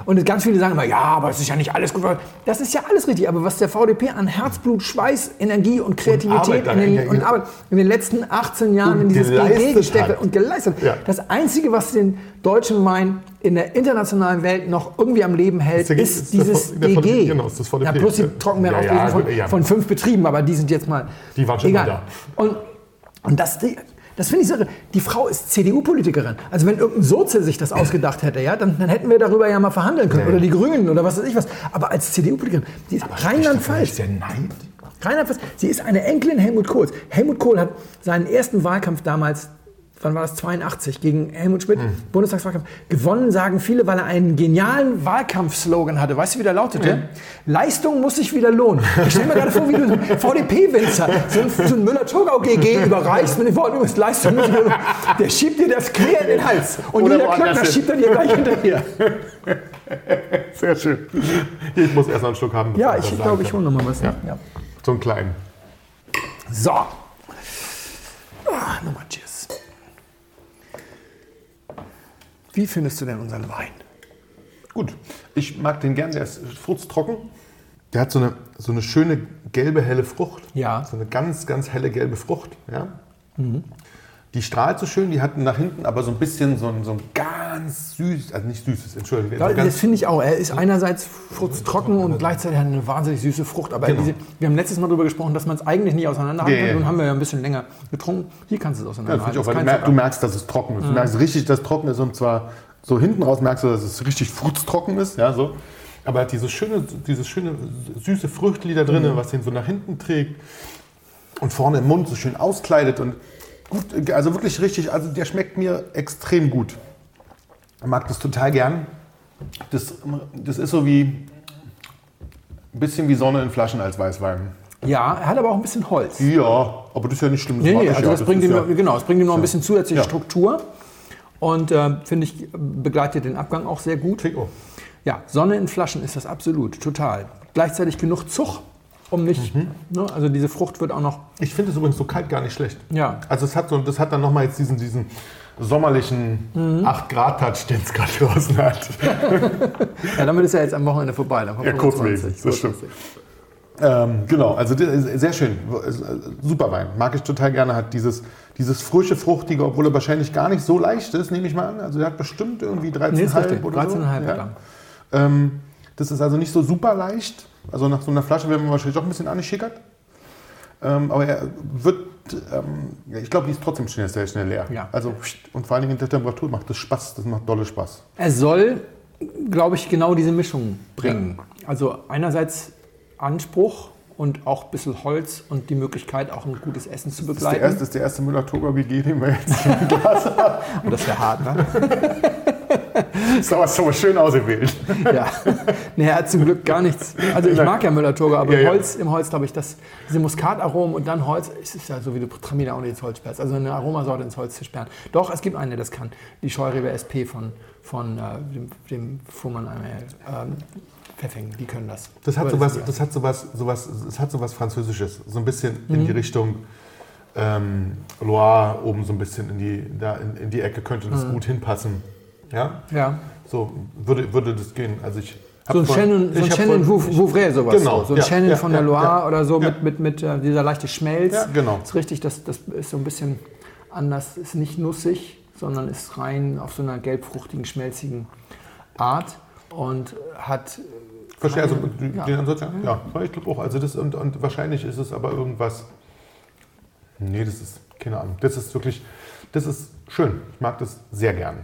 und ganz viele sagen immer, ja, aber es ist ja nicht alles gut. Das ist ja alles richtig, aber was der VDP an Herzblut, Schweiß, Energie und Kreativität da in, den, und Arbeit in den letzten 18 Jahren Und in dieses GG gesteckt hat und geleistet hat. Ja. Das Einzige, was den deutschen Wein in der internationalen Welt noch irgendwie am Leben hält, Ist der- ist, ist der dieses der. VDP, genau, ist das VDP. Ja, plus die Ja. Trockenbeerenauslesung Ja, ja, von, ja. von fünf Betrieben, aber die sind jetzt mal Die waren schon egal. mal Und, und das, das finde ich so. Die Frau ist CDU-Politikerin. Also wenn irgendein Sozi sich das ausgedacht hätte, ja, dann, dann hätten wir darüber ja mal verhandeln können. Ja. Oder die Grünen oder was weiß ich was. Aber als CDU-Politikerin, die ist Rheinland-Pfalz. Ist der Neid? Rheinland-Pfalz. Sie ist eine Enkelin Helmut Kohls. Helmut Kohl hat seinen ersten Wahlkampf damals, wann war das, 82, gegen Helmut Schmidt, Hm. Bundestagswahlkampf, gewonnen, sagen viele, weil er einen genialen Wahlkampfslogan hatte. Weißt du, wie der lautete? Leistung muss sich wieder lohnen. Ich stelle mir gerade vor, wie du so ein VDP-Winzer, so ein, so ein Müller-Thurgau-GG überreichst mit dem Wort, übrigens, Leistung muss sich wieder lohnen. Der schiebt dir das quer in den Hals. Und Oder jeder Klöckner schiebt er dir gleich hinterher. Sehr schön. Ich muss erst noch einen Schluck haben. Ja, ich glaube, ich hole noch mal was. Ja. Ja. So einen kleinen. So. Ah, nochmal Cheers. Wie findest du denn unseren Wein? Gut. Ich mag den gern, der ist furztrocken. Der hat so eine, so eine schöne gelbe, helle Frucht. Ja. So eine ganz, ganz helle gelbe Frucht. Ja. Die strahlt so schön, die hat nach hinten aber so ein bisschen so ein, so ein ganz süß, also nicht süßes, Entschuldigung. Ja, so das finde ich auch. Er ist einerseits furztrocken und gleichzeitig hat eine wahnsinnig süße Frucht. Aber Genau. diese, wir haben letztes Mal darüber gesprochen, dass man es eigentlich nicht auseinanderhalten Ja, kann. ja. Nun haben wir ja ein bisschen länger getrunken. Hier kannst du es ja, auseinanderhalten. weil Das du, merkst, dass es trocken ist. Du merkst richtig, dass es trocken ist und zwar so hinten raus merkst du, dass es richtig furztrocken ist. Ja, so. Aber er hat dieses schöne, dieses schöne süße Früchtli da drin, was den so nach hinten trägt und vorne im Mund so schön auskleidet und gut, also wirklich richtig, also der schmeckt mir extrem gut. Ich mag das total gern. Das, das ist so wie ein bisschen wie Sonne in Flaschen als Weißwein. Ja, er hat aber auch ein bisschen Holz. Ja, aber das ist ja nicht schlimm. Das Nee, nee, also ja. das, bringt ist ihm, ja, genau, es bringt ihm noch ein bisschen zusätzliche Ja. Struktur. Und äh, finde ich, begleitet den Abgang auch sehr gut. Ja, Sonne in Flaschen ist das absolut, total. Gleichzeitig genug Zug, um nicht, Mhm. ne, also diese Frucht wird auch noch, Ich finde es übrigens so kalt gar nicht schlecht. ja, Also es hat so, das hat dann nochmal jetzt diesen, diesen sommerlichen Mhm. 8-Grad-Touch, den es gerade draußen hat. ja, damit ist er jetzt am Wochenende vorbei. Ja, 25, kurzlebig, das stimmt. ähm, genau, also sehr schön. Super Wein. Mag ich total gerne. Hat dieses, dieses frische, fruchtige, obwohl er wahrscheinlich gar nicht so leicht ist, nehme ich mal an. Also er hat bestimmt irgendwie 13,5 Nee, oder 13,5 so. Ja. Gramm. Ähm, das ist also nicht so super leicht. Also nach so einer Flasche werden wir wahrscheinlich auch ein bisschen angeschickert. Ähm, aber er wird, ähm, ja, ich glaube, die ist trotzdem schnell, sehr schnell leer. Ja. Also, und vor allen Dingen in der Temperatur macht das Spaß, das macht dolle Spaß. Er soll, glaube ich, genau diese Mischung bringen. Also einerseits Anspruch und auch ein bisschen Holz und die Möglichkeit, auch ein gutes Essen zu Das ist der begleiten. erste, das ist der erste Müller-Toga BG, den wir jetzt im Glas haben. Und das wäre hart, ne? Ist aber so schön ausgewählt. Ja. Er hat zum Glück gar nichts. Also ich mag ja Müller-Turger, aber Ja, im ja. Holz, im Holz glaube ich, dass diese Muskataromen und dann Holz, es ist ja so, wie du Traminer auch nicht ins Holz sperrst. Also eine Aromasorte ins Holz zu sperren. Doch, es gibt eine, der das kann. Die Scheurebe SP von, von äh, dem, dem Fuhrmann ähm, Pfeffing, die können das. Das hat sowas, das hat sowas, sowas, das hat sowas Französisches. So ein bisschen in die Richtung ähm, Loire, oben so ein bisschen in die, da in, in die Ecke könnte das gut hinpassen. Ja, Ja. so würde, würde das gehen. Also ich So ein vorhin- Chenin, so ein vorhin- Vou- Vouvray, sowas. Genau, so. so ein ja, Chenin ja, von der Loire ja, oder so mit, mit, mit äh, dieser leichte Schmelz. Ja, genau. ist richtig, das, das ist so ein bisschen anders, ist nicht nussig, sondern ist rein auf so einer gelbfruchtigen, schmelzigen Art und hat. Verstehe, also den Ansatz, ja. ja. Ich glaube auch. Also das, und, und wahrscheinlich ist es aber irgendwas. Nee, das ist, keine Ahnung. Das ist wirklich, das ist schön. Ich mag das sehr gern.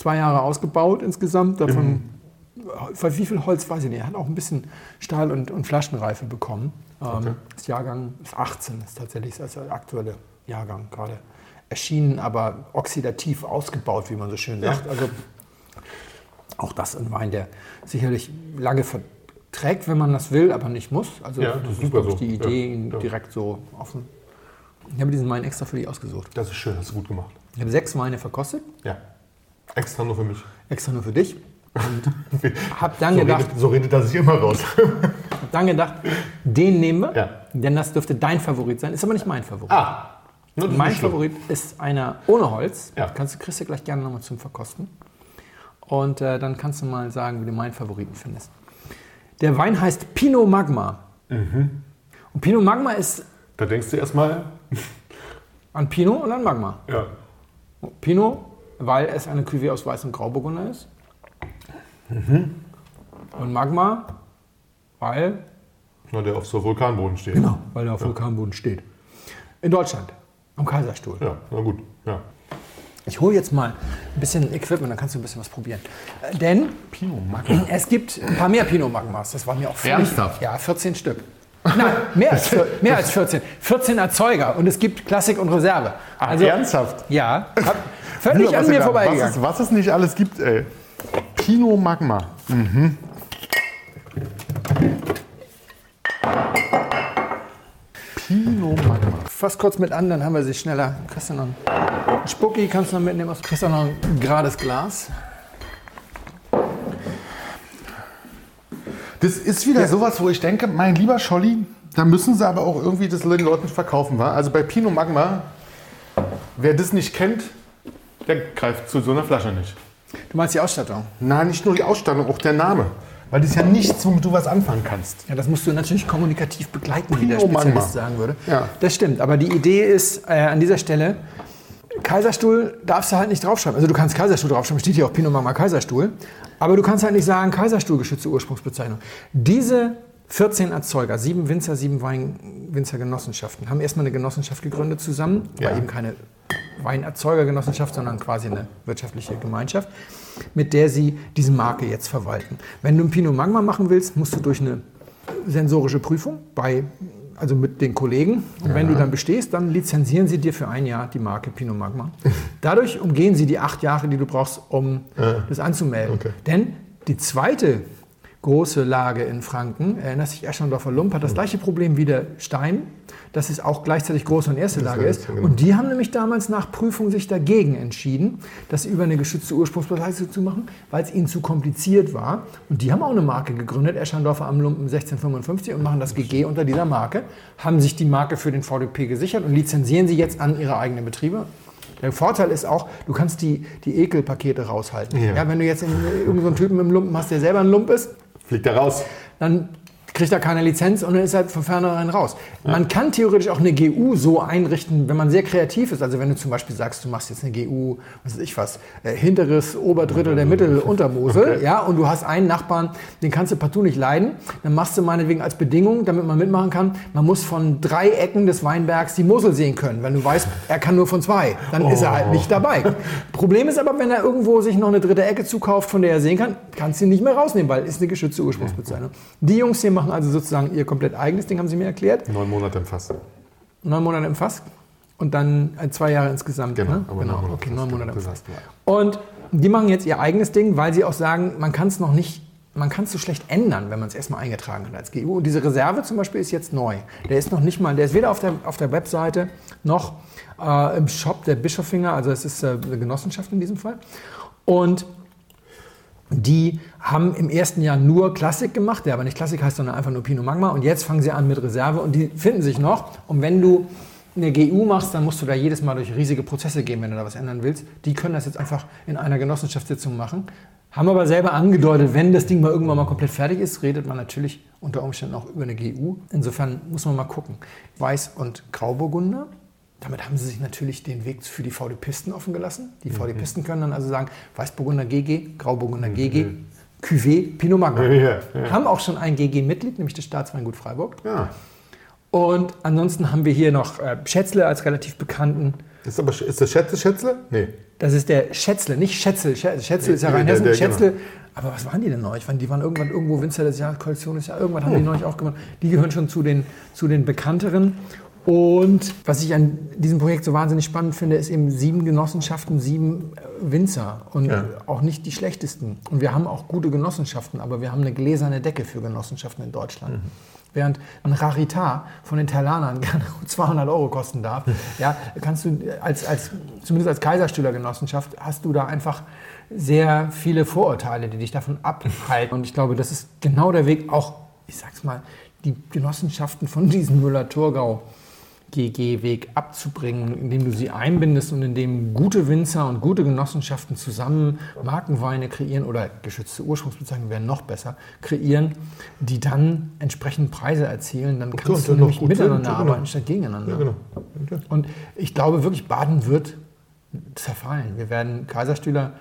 Zwei Jahre ausgebaut insgesamt. Davon, Weil wie viel Holz weiß ich nicht. Er hat auch ein bisschen Stahl- und, und Flaschenreife bekommen. Ähm, Okay. Das Jahrgang ist 18, ist tatsächlich das aktuelle Jahrgang gerade erschienen, aber oxidativ ausgebaut, wie man so schön sagt. Also auch das ein Wein, der sicherlich lange verträgt, wenn man das will, aber nicht muss. Also Ja, das, das ist glaube ich, so. die Idee, Ja, ihn ja. direkt so offen. Ich habe diesen Wein extra für dich ausgesucht. Das ist schön, hast du gut gemacht. Ich habe sechs Weine verkostet, Ja. Extra nur für mich. extra nur für dich. Hab dann So gedacht, redet, so redet er sich immer raus. Hab dann gedacht, den nehmen wir, Ja. denn das dürfte dein Favorit sein. Ist aber nicht mein Favorit. ah, das mein. Favorit ist einer ohne Holz. Ja. Kannst du du gleich gerne nochmal zum Verkosten. Und äh, dann kannst du mal sagen, wie du meinen Favoriten findest. Der Wein heißt Pinot Magma. Mhm. Und Pinot Magma ist Da denkst du erstmal, an Pinot und an Magma. ja. Pinot, weil es eine Cuvée aus weißem Grauburgunder ist. Mhm. Und Magma, weil Na, der auf so Vulkanboden steht. Genau, weil der auf Vulkanboden steht. In Deutschland, am Kaiserstuhl. Ja, na gut. Ja. Ich hole jetzt mal ein bisschen Equipment, dann kannst du ein bisschen was probieren. Äh, Denn es gibt ein paar mehr Pinot Magmas. Das war mir auch völlig- Ernsthaft? Ja, 14 Stück. Nein, mehr als, mehr als 14. 14 Erzeuger und es gibt Klassik und Reserve. Also, ernsthaft? Ja, völlig an was, mir vorbeigegangen. was, es, was es nicht alles gibt, ey. Pinot Magma. Mhm. Pinot Magma. Fass kurz mit an, dann haben wir sie schneller. Kriegst du noch einen Spucki, kannst du noch mitnehmen. Du kriegst auch noch ein gerades Glas. Das ist wieder sowas, wo ich denke, mein lieber Scholli, da müssen sie aber auch irgendwie das den Leuten verkaufen, wa? Also bei Pinot Magma, wer das nicht kennt, der greift zu so einer Flasche nicht. Du meinst die Ausstattung? Nein, nicht nur die Ausstattung, auch der Name. Weil das ist ja nichts, womit du was anfangen kannst. Ja, das musst du natürlich kommunikativ begleiten, wie der Magma. Spezialist sagen würde. Ja. Das stimmt, aber die Idee ist äh, an dieser Stelle, Kaiserstuhl darfst du halt nicht draufschreiben. Also du kannst Kaiserstuhl draufschreiben, steht hier auch Pinot Magma Kaiserstuhl. Aber du kannst halt nicht sagen Kaiserstuhl geschützte Ursprungsbezeichnung. Diese 14 Erzeuger, sieben Winzer, sieben Weinwinzergenossenschaften, haben erstmal eine Genossenschaft gegründet zusammen, Ja. war eben keine Weinerzeugergenossenschaft, sondern quasi eine wirtschaftliche Gemeinschaft, mit der sie diese Marke jetzt verwalten. Wenn du ein Pinot Magma machen willst, musst du durch eine sensorische Prüfung bei also mit den Kollegen. Und wenn du dann bestehst, dann lizenzieren sie dir für ein Jahr die Marke Pinot Magma. Dadurch umgehen sie die acht Jahre, die du brauchst, um das anzumelden. Okay. Denn die zweite große Lage in Franken, erinnerst dich, Eschendorfer Lump, hat das gleiche Problem wie der Stein, dass es auch gleichzeitig große und erste Lage ist, genau. Und die haben nämlich damals nach Prüfung sich dagegen entschieden, das über eine geschützte Ursprungsbezeichnung zu machen, weil es ihnen zu kompliziert war. Und die haben auch eine Marke gegründet, Eschendorfer am Lumpen 1655 und machen das GG unter dieser Marke, haben sich die Marke für den VDP gesichert und lizenzieren sie jetzt an ihre eigenen Betriebe. Der Vorteil ist auch, du kannst die, die Ekelpakete raushalten. Ja. Ja. wenn du jetzt in- irgendeinen so einen Typen im Lumpen hast, der selber ein Lump ist, Fliegt da raus. dann kriegt er keine Lizenz und dann ist er von vornherein raus. Man kann theoretisch auch eine GU so einrichten, wenn man sehr kreativ ist. Also wenn du zum Beispiel sagst, du machst jetzt eine GU, was weiß ich was, äh, hinteres Oberdrittel der Mittel Untermosel, ja, und du hast einen Nachbarn, den kannst du partout nicht leiden, dann machst du meinetwegen als Bedingung, damit man mitmachen kann, man muss von drei Ecken des Weinbergs die Mosel sehen können. Wenn du weißt, er kann nur von zwei, dann ist er halt nicht dabei. Problem ist aber, wenn er irgendwo sich noch eine dritte Ecke zukauft, von der er sehen kann, kannst du ihn nicht mehr rausnehmen, weil ist eine geschützte Ursprungsbezeichnung. Die Jungs hier machen also sozusagen ihr komplett eigenes Ding, haben sie mir erklärt. Neun Monate im Fass. Neun Monate im Fass und dann äh, zwei Jahre insgesamt. Genau, ne? genau. neun Monate okay, im neun Monate im genau, Fass. Und die machen jetzt ihr eigenes Ding, weil sie auch sagen, man kann es noch nicht, man kann es so schlecht ändern, wenn man es erstmal eingetragen hat als GU. Und diese Reserve zum Beispiel ist jetzt neu. Der ist noch nicht mal, der ist weder auf der, auf der Webseite noch äh, im Shop der Bischofinger, also es ist äh, eine Genossenschaft in diesem Fall. Und die haben im ersten Jahr nur Klassik gemacht, der aber nicht Klassik heißt, sondern einfach nur Pinot Magma. Und jetzt fangen sie an mit Reserve und die finden sich noch. Und wenn du eine GU machst, dann musst du da jedes Mal durch riesige Prozesse gehen, wenn du da was ändern willst. Die können das jetzt einfach in einer Genossenschaftssitzung machen. Haben aber selber angedeutet, wenn das Ding mal irgendwann mal komplett fertig ist, redet man natürlich unter Umständen auch über eine GU. Insofern muss man mal gucken. Weiß und Grauburgunder. Damit haben sie sich natürlich den Weg für die VD-Pisten offen gelassen. Die VD-Pisten können dann also sagen, Weißburgunder GG, Grauburgunder GG, Cuvée, Pinot Magna. Ja, ja. Haben auch schon ein GG-Mitglied, nämlich das Staatsweingut Freiburg. Ja. Und ansonsten haben wir hier noch äh, Schätzle als relativ bekannten. Ist, aber, ist das Schätzle, Schätzle? Nee. Das ist der Schätzle, nicht Schätzel. Schä- Schätzle ist ja Nee, Rheinhessen. der- Schätzle. Aber was waren die denn neulich? Die waren irgendwann irgendwo Winzer des Jahres, Kollektion des Jahres. Irgendwann haben die neulich auch gemacht. Die gehören schon zu den, zu den bekannteren. Und was ich an diesem Projekt so wahnsinnig spannend finde, ist eben sieben Genossenschaften, sieben äh, Winzer und Ja. auch nicht die schlechtesten. Und wir haben auch gute Genossenschaften, aber wir haben eine gläserne Decke für Genossenschaften in Deutschland. Während ein Raritar von den Terlanern gerne 200 Euro kosten darf, ja, kannst du als, als, zumindest als Kaiserstühler-Genossenschaft, hast du da einfach sehr viele Vorurteile, die dich davon abhalten. Und ich glaube, das ist genau der Weg, auch, ich sag's mal, die Genossenschaften von diesem Müller-Thurgau GG-Weg abzubringen, indem du sie einbindest und indem gute Winzer und gute Genossenschaften zusammen Markenweine kreieren oder geschützte Ursprungsbezeichnungen wären noch besser, kreieren, die dann entsprechend Preise erzielen. Dann kannst und du nämlich miteinander sind, genau. arbeiten statt gegeneinander. Ja, genau. Ja. Und ich glaube wirklich, Baden wird zerfallen. Wir werden Kaiserstühler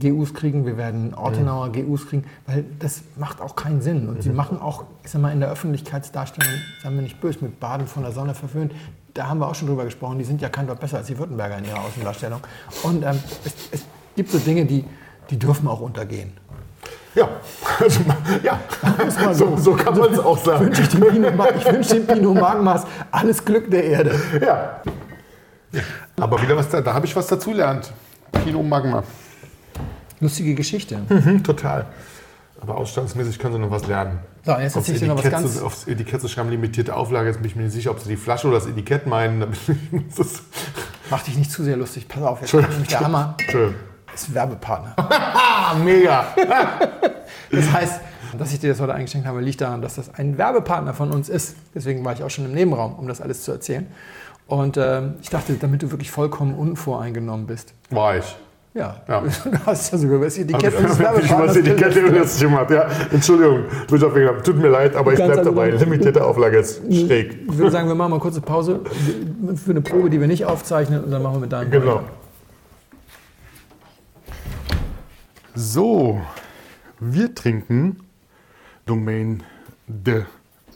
GUs kriegen, wir werden Ortenauer GUs kriegen, weil das macht auch keinen Sinn. Und sie machen auch, ich sag mal, in der Öffentlichkeitsdarstellung, sagen wir nicht böse, mit Baden von der Sonne verwöhnt. Da haben wir auch schon drüber gesprochen, die sind ja kein Dort besser als die Württemberger in ihrer Außendarstellung. Und ähm, es, es gibt so Dinge, die, die dürfen auch untergehen. Ja, also, ja. So, so kann man es auch sagen. Wünsche ich wünsche dem Pinot Magmas alles Glück der Erde. Ja. Aber wieder was da, da habe ich was dazugelernt. Pinot Magma. Lustige Geschichte. Mhm, total. Aber ausstandsmäßig können sie noch was lernen. So, jetzt erzähle ich dir noch was ganz... zu- aufs Etikett zu schreiben, limitierte Auflage, jetzt bin ich mir nicht sicher, ob sie die Flasche oder das Etikett meinen. Mach dich nicht zu sehr lustig. Pass auf, jetzt kommt nämlich der Hammer. Schön. Ist Werbepartner. Mega. Das heißt, dass ich dir das heute eingeschenkt habe, liegt daran, dass das ein Werbepartner von uns ist. Deswegen war ich auch schon im Nebenraum, um das alles zu erzählen. Und ähm, ich dachte, damit du wirklich vollkommen unvoreingenommen bist, War ich. Ja, Ja. du hast ja sogar das Etikett Aber unseres ich weiß Werbepartners die Kette gelesen. das gemacht. Ja, Entschuldigung, tut mir leid, aber ich bleibe dabei. Limitierte Auflage ist schräg. Ich würde sagen, wir machen mal eine kurze Pause für eine Probe, die wir nicht aufzeichnen und dann machen wir mit deinem Genau. weiter. So, wir trinken Domaine de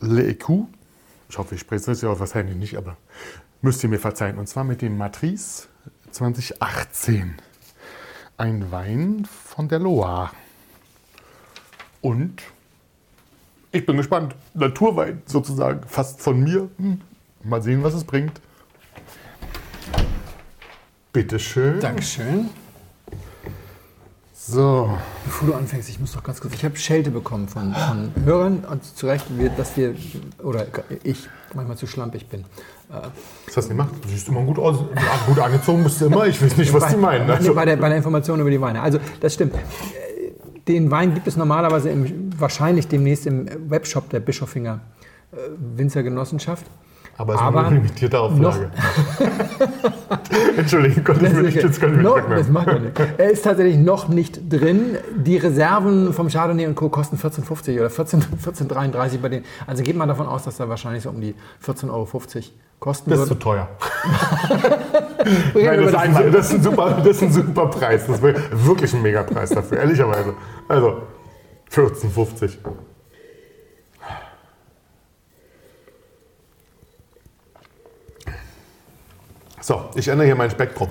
l'Ecu. Ich hoffe, ich spreche es ja wahrscheinlich nicht, aber müsst ihr mir verzeihen. Und zwar mit dem Matrice 2018. Ein Wein von der Loire. Und ich bin gespannt. Naturwein sozusagen, fast von mir. Hm. Mal sehen, was es bringt. Bitteschön. Dankeschön. So, Bevor du anfängst, ich muss doch ganz kurz. Ich habe Schelte bekommen von, von Hörern und zu Recht, dass wir, oder ich, manchmal zu schlampig bin. Was hast du gemacht? Du siehst immer gut aus. Gut angezogen bist du immer. Ich weiß nicht, was die meinen. Also, bei, der, bei der Information über die Weine. Also, das stimmt. Den Wein gibt es normalerweise im, wahrscheinlich demnächst im Webshop der Bischofinger äh, Winzergenossenschaft. Aber es aber ist eine limitierte Auflage. Entschuldigung, konnte ich mir nicht, jetzt konnte ich mir noch, nicht das macht er nicht. Er ist tatsächlich noch nicht drin. Die Reserven vom Chardonnay und Co. kosten 14,50 oder 14 14,33 bei denen. Also geht man davon aus, dass er wahrscheinlich so um die 14,50 Euro kosten Das ist zu teuer. Nein, wir das, ist ein, das, ist ein super, das ist ein super Preis. Das wäre wirklich ein Megapreis dafür, ehrlicherweise. Also, 14,50. So, ich ändere hier mein Spektrum.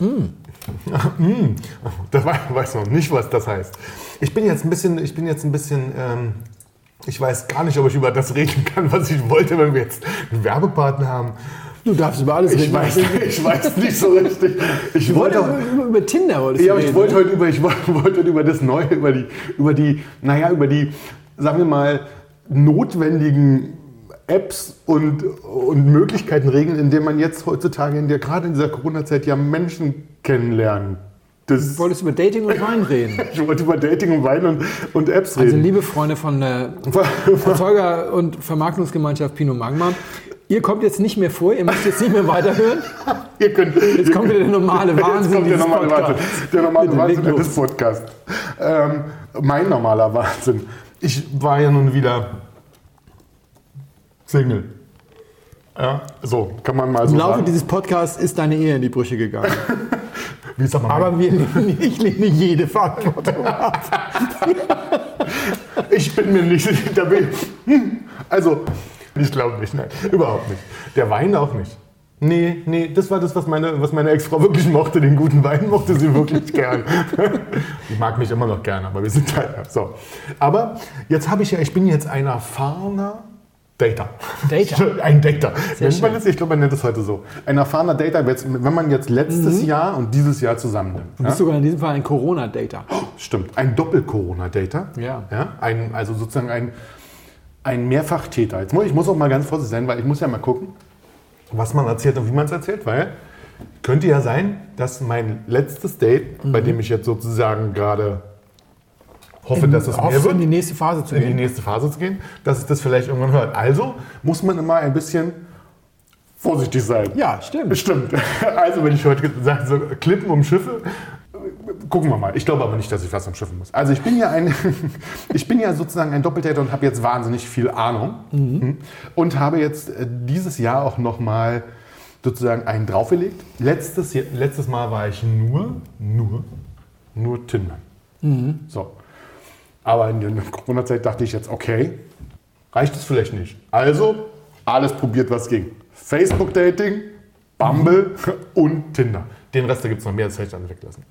Mm. Das wei- weiß noch nicht, was das heißt. Ich bin jetzt ein bisschen, ich bin jetzt ein bisschen, ähm, ich weiß gar nicht, ob ich über das reden kann, was ich wollte, wenn wir jetzt einen Werbepartner haben. Du darfst über alles Ich reden. weiß, ich weiß nicht so richtig. Ich Du wollte, wolltest über, über Tinder wolltest ja, aber ich reden, wollte ne? heute über, ich wollte wollte heute über das Neue, über die, über die, naja, über die, sagen wir mal, notwendigen Apps und, und Möglichkeiten regeln, indem man jetzt heutzutage, in der, gerade in dieser Corona-Zeit, ja Menschen kennenlernen. Das, Du wolltest über Dating und Wein reden. ich wollte über Dating und Wein und, und Apps Also reden. liebe Freunde von der Erzeuger- und Vermarktungsgemeinschaft Pinot Magma, ihr kommt jetzt nicht mehr vor, ihr müsst jetzt nicht mehr weiterhören. Ihr könnt, Jetzt kommt wieder der normale Wahnsinn Jetzt kommt der normale Podcasts. Wahnsinn. Der normale Bitte, Wahnsinn des Podcasts. Ähm, mein normaler Wahnsinn. Ich war ja nun wieder Single. Ja, so kann man mal so Im Laufe sagen. dieses Podcasts ist deine Ehe in die Brüche gegangen. Wie sag mal, Aber wir lehnen, ich lehne jede Verantwortung ab. ich bin mir nicht sicher. Also, ich glaube nicht, nein, überhaupt nicht. Der Wein auch nicht. Nee, nee, das war das, was meine, was meine Ex-Frau wirklich mochte. Den guten Wein mochte sie wirklich gern. Die mag mich immer noch gern, aber wir sind halt so. Aber jetzt habe ich ja, ich bin jetzt ein erfahrener Dater. Dater. Ein Dater. Sehr Nennt man das? Ich glaube, man nennt das heute so. Ein erfahrener jetzt, wenn man jetzt letztes Mhm. Jahr und dieses Jahr zusammennimmt. Du bist sogar in diesem Fall ein Corona-Dater. Stimmt, ein Doppel-Corona-Dater. Ja. ja ein, also sozusagen ein, ein Mehrfachtäter. Jetzt muss, ich muss auch mal ganz vorsichtig sein, weil ich muss ja mal gucken, was man erzählt und wie man es erzählt, weil könnte ja sein, dass mein letztes Date, bei Mhm. dem ich jetzt sozusagen gerade hoffe, dass es mehr wird, in die nächste Phase zu in die gehen? nächste Phase zu gehen, dass es das vielleicht irgendwann hört. Also muss man immer ein bisschen vorsichtig sein. Ja, stimmt. Stimmt. Also, wenn ich heute sage, so Klippen um Schiffe, gucken wir mal. Ich glaube aber nicht, dass ich was umschiffen muss. Also, ich bin ja, ein, ich bin ja sozusagen ein Doppeltäter und habe jetzt wahnsinnig viel Ahnung. Mhm. Und habe jetzt äh, dieses Jahr auch nochmal sozusagen einen draufgelegt. Letztes, Jahr- letztes Mal war ich nur, nur, nur Tinder. Mhm. So. Aber in der Corona-Zeit dachte ich jetzt, okay, reicht es vielleicht nicht. Also alles probiert, was ging. Facebook-Dating, Bumble und Tinder. Den Rest, da gibt es noch mehr, das hätte ich dann weglassen.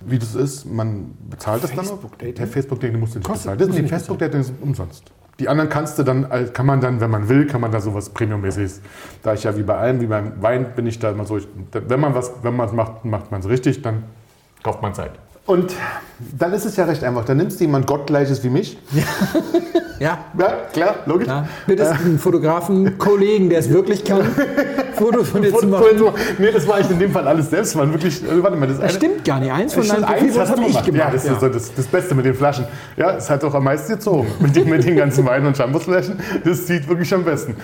Wie das ist, man bezahlt das dann. Der Facebook-Dating musst du nicht Kostet- bezahlen. Das nicht Facebook-Dating ist umsonst. Die anderen kannst du dann, kann man dann, wenn man will, kann man da sowas Premium-mäßiges. Da ich ja wie bei allem, wie beim Wein, bin ich da immer so, wenn man was, wenn man es macht, macht man es richtig, dann kauft man Zeit. Und dann ist es ja recht einfach. Dann nimmst du jemand Gottgleiches wie mich. Ja. Ja, klar, logisch. ja. Bitte einen Fotografen, Kollegen, der es wirklich kann, Fotos von dir zu machen. Nee, das war ich in dem Fall alles selbst. Waren wirklich, äh, warte mal, das, Das eine- stimmt gar nicht. Eins von deinen du habe ich gemacht. Ja, das ist so das, das Beste mit den Flaschen. Ja, es hat auch am meisten gezogen. Mit den, mit den ganzen Wein- und Shampoosflaschen. Das sieht wirklich am besten.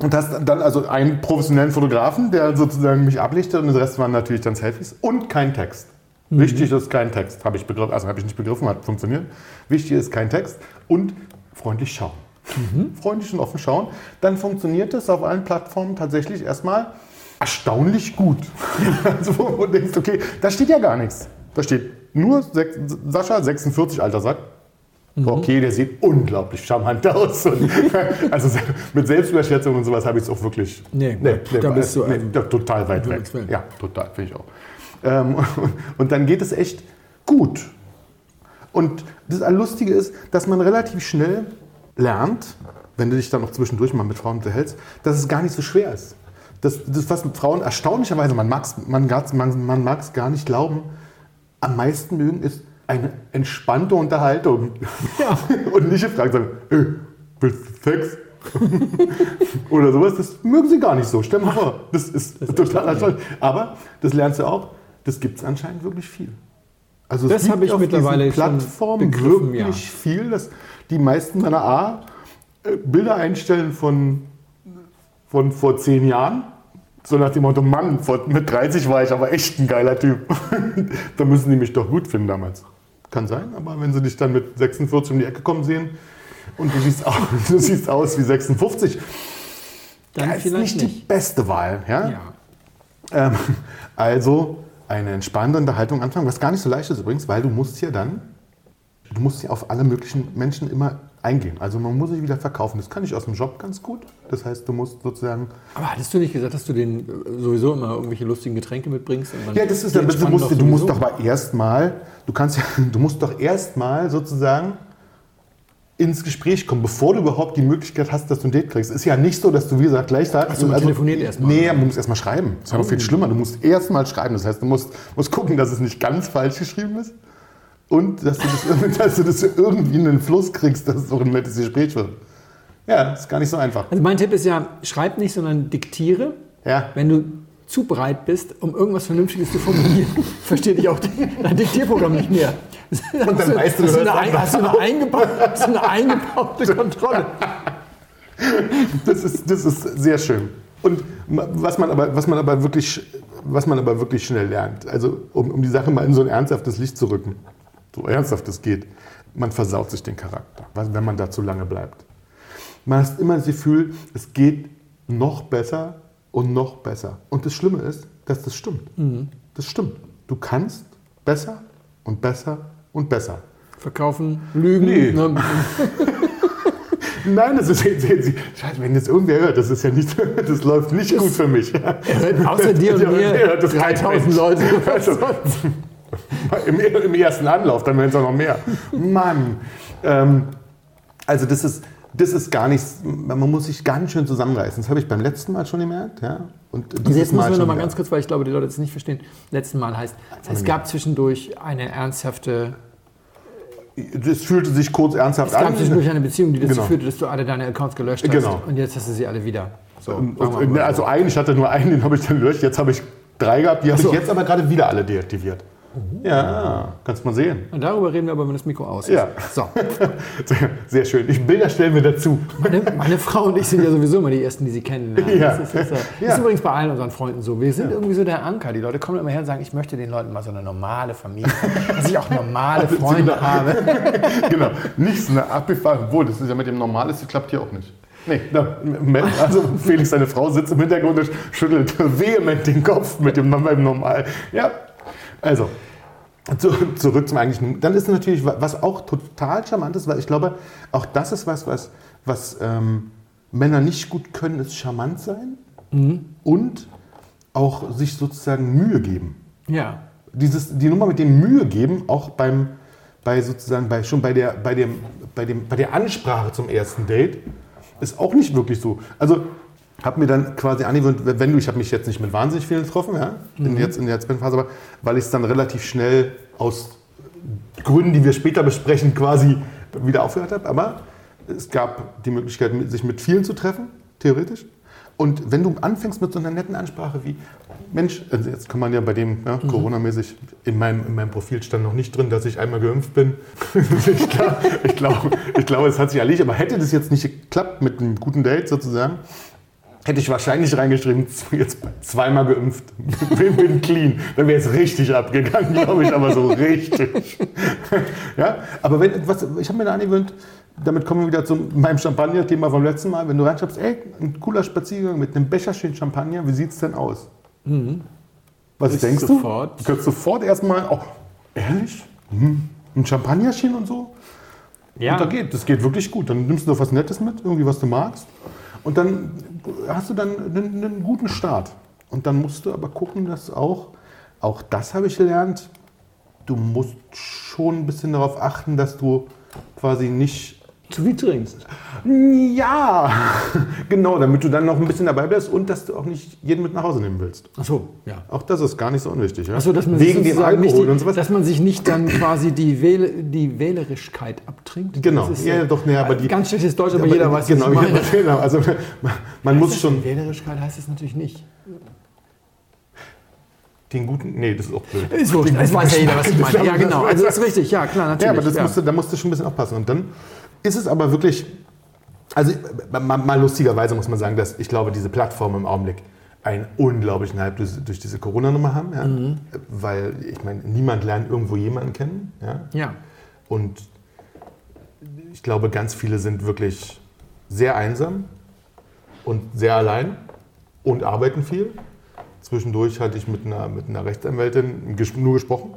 Und hast dann also einen professionellen Fotografen, der sozusagen mich ablichtet und der Rest waren natürlich dann Selfies und kein Text. Mhm. Wichtig ist kein Text, habe ich begriffen, also habe ich nicht begriffen, hat funktioniert. Wichtig ist kein Text und freundlich schauen. Mhm. Freundlich und offen schauen. Dann funktioniert es auf allen Plattformen tatsächlich erstmal erstaunlich gut. also wo du denkst, okay, da steht ja gar nichts. Da steht nur Sascha, 46, alter Sack. Mhm. Okay, der sieht unglaublich charmant aus. Und, also mit Selbstüberschätzung und sowas habe ich es auch wirklich. Nee, nee, nee da bist du nee, total weit weg. Ja, total, finde ich auch. Ähm, und, dann geht es echt gut. Und das Lustige ist, dass man relativ schnell lernt, wenn du dich dann noch zwischendurch mal mit Frauen unterhältst, dass es gar nicht so schwer ist. Das, das was Frauen erstaunlicherweise, man mag es man, man, man gar nicht glauben, am meisten mögen, ist eine entspannte Unterhaltung. Ja. Und nicht Fragen sagen, hey, willst du Sex? Oder sowas, das mögen sie gar nicht so. Stell mal vor, das ist, das ist total erstaunlich. Aber das lernst du auch, das gibt es anscheinend wirklich viel. Also das habe ich auf mittlerweile Plattformen wirklich ja. viel, dass die meisten meiner A äh, Bilder einstellen von, von vor zehn Jahren so nach dem Motto, Mann, mit 30 war ich aber echt ein geiler Typ. da müssen die mich doch gut finden damals. Kann sein, aber wenn sie dich dann mit 46 um die Ecke kommen sehen und du siehst, aus, du siehst aus wie 56, dann ist nicht, nicht die beste Wahl. Ja? ja. Ähm, also eine entspannte Unterhaltung anfangen, was gar nicht so leicht ist übrigens, weil du musst ja dann, du musst ja auf alle möglichen Menschen immer eingehen. Also man muss sich wieder verkaufen. Das kann ich aus dem Job ganz gut. Das heißt, du musst sozusagen. Aber hattest du nicht gesagt, dass du den äh, sowieso immer irgendwelche lustigen Getränke mitbringst? ja, das ist dann, du musst, du musst doch aber erstmal, du kannst ja, du musst doch erstmal sozusagen ins Gespräch kommen, bevor du überhaupt die Möglichkeit hast, dass du ein Date kriegst. Ist ja nicht so, dass du, wie gesagt, gleich sagst. Also, also telefoniert erstmal. Nee, du musst erstmal schreiben. Das ist ja noch viel oh. schlimmer. Du musst erstmal schreiben. Das heißt, du musst, musst gucken, dass es nicht ganz falsch geschrieben ist und dass du das, dass du das irgendwie in den Fluss kriegst, dass es auch ein nettes Gespräch wird. Ja, ist gar nicht so einfach. Also mein Tipp ist ja, schreib nicht, sondern diktiere. Ja. Wenn du zu breit bist, um irgendwas Vernünftiges zu formulieren, versteht dich auch dein Diktierprogramm nicht mehr. Und dann weißt du, hast, du eine, hast, du eine eingebaute, hast eine eingebaute Kontrolle. Das ist, das ist sehr schön. Und was man aber, was man aber, wirklich, was man aber wirklich schnell lernt, also um, um die Sache mal in so ein ernsthaftes Licht zu rücken, so ernsthaft es geht, man versaut sich den Charakter, wenn man da zu lange bleibt. Man hat immer das Gefühl, es geht noch besser und noch besser. Und das Schlimme ist, dass das stimmt. Mhm. Das stimmt. Du kannst besser und besser und besser. Verkaufen, lügen. Nee. Ne? Nein, das ist, sehen Sie, Scheiße, wenn jetzt irgendwer hört, das ist ja nicht, das läuft nicht das, gut für mich. Außer dir und mir, 3000 Leute. Also, Im, Im, ersten Anlauf, dann werden es auch noch mehr. Mann. Ähm, also das ist, das ist gar nichts, man muss sich ganz schön zusammenreißen. Das habe ich beim letzten Mal schon gemerkt. Ja? Und also jetzt müssen wir noch mal ganz kurz, weil ich glaube, die Leute das nicht verstehen. Letzten Mal heißt, es gab zwischendurch eine ernsthafte das fühlte sich kurz ernsthaft an. Es gab zwischendurch eine Beziehung, die dazu genau. führte, dass du alle deine Accounts gelöscht hast. Genau. Und jetzt hast du sie alle wieder. So, also einen, ich hatte nur einen, den habe ich dann gelöscht. Jetzt habe ich drei gehabt, die habe so. ich jetzt aber gerade wieder alle deaktiviert. Ja, kannst mal sehen. Und darüber reden wir aber, wenn das Mikro aus ist. Ja. So. Sehr, sehr schön. Ich Bilder stellen wir dazu. Meine, meine, Frau und ich sind ja sowieso immer die Ersten, die sie kennen. Ja. Das, ist, das, das ja. ist, übrigens bei allen unseren Freunden so. Wir sind ja. irgendwie so der Anker. Die Leute kommen immer her und sagen, ich möchte den Leuten mal so eine normale Familie, dass ich auch normale Freunde habe. genau. Nicht so eine abgefahren. Obwohl, das ist ja mit dem Normales, das klappt hier auch nicht. Nee, also Felix, seine Frau sitzt im Hintergrund und schüttelt vehement den Kopf mit dem Normal. Ja, also, zu, zurück zum eigentlichen. Dann ist natürlich, was auch total charmant ist, weil ich glaube, auch das ist was, was, was ähm, Männer nicht gut können, ist charmant sein mhm. und auch sich sozusagen Mühe geben. Ja. Dieses, die Nummer mit dem Mühe geben, auch beim, bei sozusagen bei, schon bei der, bei, dem, bei, dem, bei der Ansprache zum ersten Date, ist auch nicht wirklich so. Also habe mir dann quasi angewöhnt, wenn du, ich habe mich jetzt nicht mit wahnsinnig vielen getroffen, ja, in, mhm. jetzt, in der Phase, aber weil ich es dann relativ schnell aus Gründen, die wir später besprechen, quasi wieder aufgehört habe. Aber es gab die Möglichkeit, sich mit vielen zu treffen, theoretisch. Und wenn du anfängst mit so einer netten Ansprache wie, Mensch, also jetzt kann man ja bei dem ja, mhm. Corona-mäßig, in meinem, in meinem Profil stand noch nicht drin, dass ich einmal geimpft bin. ich glaube, ich glaube, ich glaube, es hat sich erledigt. Aber hätte das jetzt nicht geklappt mit einem guten Date sozusagen, hätte ich wahrscheinlich reingeschrieben, jetzt zweimal geimpft, bin, bin clean. Dann wäre es richtig abgegangen, glaube ich, aber so richtig. ja, aber wenn, was, ich habe mir da angewöhnt, damit kommen wir wieder zu meinem Champagner-Thema vom letzten Mal. Wenn du reinschreibst, ey, ein cooler Spaziergang mit einem Becherchen Champagner, wie sieht es denn aus? Mhm. Was Ich denkst sofort. du? Du kannst sofort erstmal, oh, ehrlich? Hm, ein Champagnerchen und so? Ja. Und da geht, das geht wirklich gut. Dann nimmst du noch was Nettes mit, irgendwie was du magst. Und dann hast du dann einen, einen guten Start. Und dann musst du aber gucken, dass auch, auch das habe ich gelernt, du musst schon ein bisschen darauf achten, dass du quasi nicht Zu viel trinkst. ja, genau, damit du dann noch ein bisschen dabei bleibst und dass du auch nicht jeden mit nach Hause nehmen willst. Ach so, ja. Auch das ist gar nicht so unwichtig. Ja? Achso, dass man Wegen sich dem Alkohol die, und sowas. dass man sich nicht dann quasi die, Wähl die Wählerischkeit abtrinkt. Genau, Das ist ja, doch, ne, aber die- ganz schlechtes Deutsch, aber, Aber jeder weiß, genau, was ich meine. genau, also man, man muss schon Wählerischkeit heißt es natürlich nicht. den guten, nee, das ist auch blöd. Ist wurscht, das weiß ja jeder, was ich meine. Ja, genau, also das ist richtig, ja klar, natürlich. Ja, aber das ja. Musst du, da musst du schon ein bisschen aufpassen. Und dann ist es aber wirklich, also mal, mal lustigerweise muss man sagen, dass ich glaube, diese Plattformen im Augenblick einen unglaublichen Hype durch, durch diese Corona-Nummer haben. Ja? Mhm. Weil, ich meine, niemand lernt irgendwo jemanden kennen. Ja? ja. Und ich glaube, ganz viele sind wirklich sehr einsam und sehr allein und arbeiten viel. Zwischendurch hatte ich mit einer, mit einer Rechtsanwältin nur gesprochen.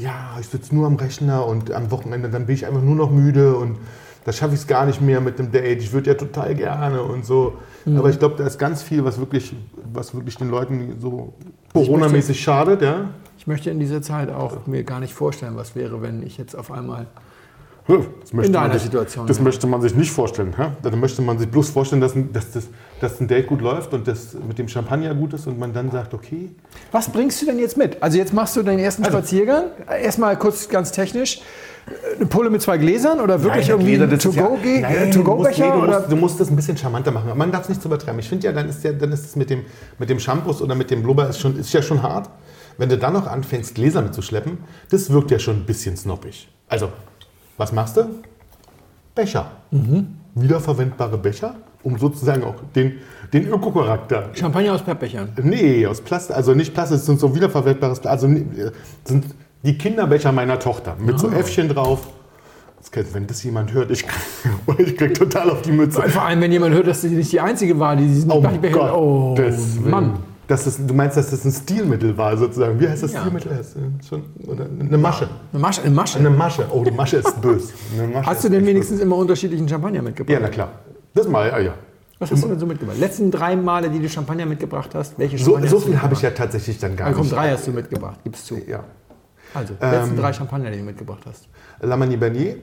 Ja, ich sitze nur am Rechner und am Wochenende dann bin ich einfach nur noch müde und da schaffe ich es gar nicht mehr mit dem Date. Ich würde ja total gerne und so. Aber ich glaube, da ist ganz viel, was wirklich, was wirklich den Leuten so Corona-mäßig schadet. Ja? Ich möchte in dieser Zeit auch mir gar nicht vorstellen, was wäre, wenn ich jetzt auf einmal. In deiner sich, Situation, Das ja. möchte man sich nicht vorstellen. Hä? Da möchte man sich bloß vorstellen, dass, dass, das, dass ein Date gut läuft und das mit dem Champagner gut ist und man dann sagt, okay. Was bringst du denn jetzt mit? Also jetzt machst du deinen ersten Also- Spaziergang. Erstmal kurz ganz technisch. Eine Pulle mit zwei Gläsern oder wirklich Nein, irgendwie ein das ist ja- äh, du musst- nee, To-Go-Becher? du, musst, du musst das ein bisschen charmanter machen. Man darf es nicht zu übertreiben. Ich finde ja, dann ist ja, dann ist es mit dem, mit dem Shampoos oder mit dem Blubber ist, schon, ist ja schon hart. Wenn du dann noch anfängst, Gläser mitzuschleppen, das wirkt ja schon ein bisschen snobbig. Also, was machst du? Becher. Wiederverwendbare Becher, um sozusagen auch den, den Ökocharakter Champagner aus Pappbechern. Nee, aus Plastik, also nicht Plastik, es sind so wiederverwertbares Plastik. Also nee, sind die Kinderbecher meiner Tochter mit so Äffchen drauf. Wenn das jemand hört, ich, ich krieg total auf die Mütze. Vor allem, wenn jemand hört, dass sie nicht die Einzige war, die diesen Oh Becher. Oh, Gottes Willen. Mann. Das ist, du meinst, dass das ein Stilmittel war, sozusagen. Wie heißt das Ja. Stilmittel? Eine Masche. Eine Masche. Eine Masche. Eine Masche. Oh, die Masche ist böse. Masche Hast du denn wenigstens immer unterschiedlichen Champagner mitgebracht? böse. Ja, na klar. Das mal, ja, ja. Was hast du denn so mitgebracht? Letzten drei Male, die du Champagner mitgebracht hast, welche So, Champagner so hast du viel habe ich ja tatsächlich dann gar Ah, komm, nicht. drei hast du mitgebracht, gibst zu. Ja. Also, Ähm, letzten drei Champagner, die du mitgebracht hast. La Mani Bernier.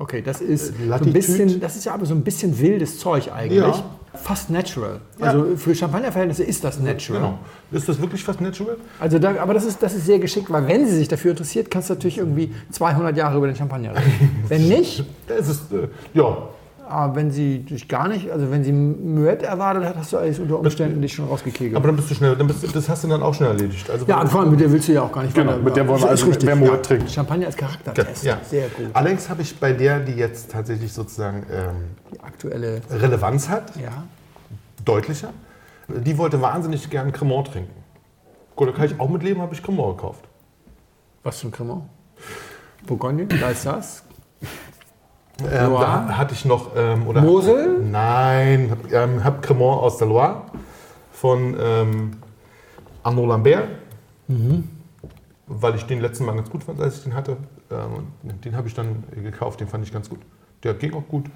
Okay, das ist, so ein bisschen, das ist ja aber so ein bisschen wildes Zeug eigentlich. Ja. Fast natural. Ja. Also für Champagnerverhältnisse ist das natural. Genau. Ist das wirklich fast natural? Also da, aber das ist, das ist sehr geschickt, weil wenn sie sich dafür interessiert, kannst du natürlich irgendwie 200 Jahre über den Champagner reden. wenn nicht, Es ist, äh, ja, aber wenn sie dich gar nicht, also wenn sie Muett erwartet hat, hast du alles unter Umständen dich schon rausgekegelt. Aber dann bist du schnell, dann bist, das hast du dann auch schnell erledigt. Also ja, vor allem mit der willst du ja auch gar nicht Genau, weiter- mit der wollen wir also, richtig, wer Moet trinkt. Champagner als Charaktertest. ja. Sehr gut. Allerdings habe ich bei der, die jetzt tatsächlich sozusagen ähm, Die aktuelle, Relevanz hat, ja. deutlicher, die wollte wahnsinnig gern Cremant trinken. Gut, da kann ich auch mit leben, habe ich Cremant gekauft. Was für ein Cremant? Bourgogne, da ist das. Ähm, da hatte ich noch, ähm, oder Mosel? Nein, habe ähm, hab Cremant aus der Loire von ähm, Arnaud Lambert, weil ich den letzten Mal ganz gut fand, als ich den hatte. Ähm, den habe ich dann gekauft, den fand ich ganz gut. Der ging auch gut.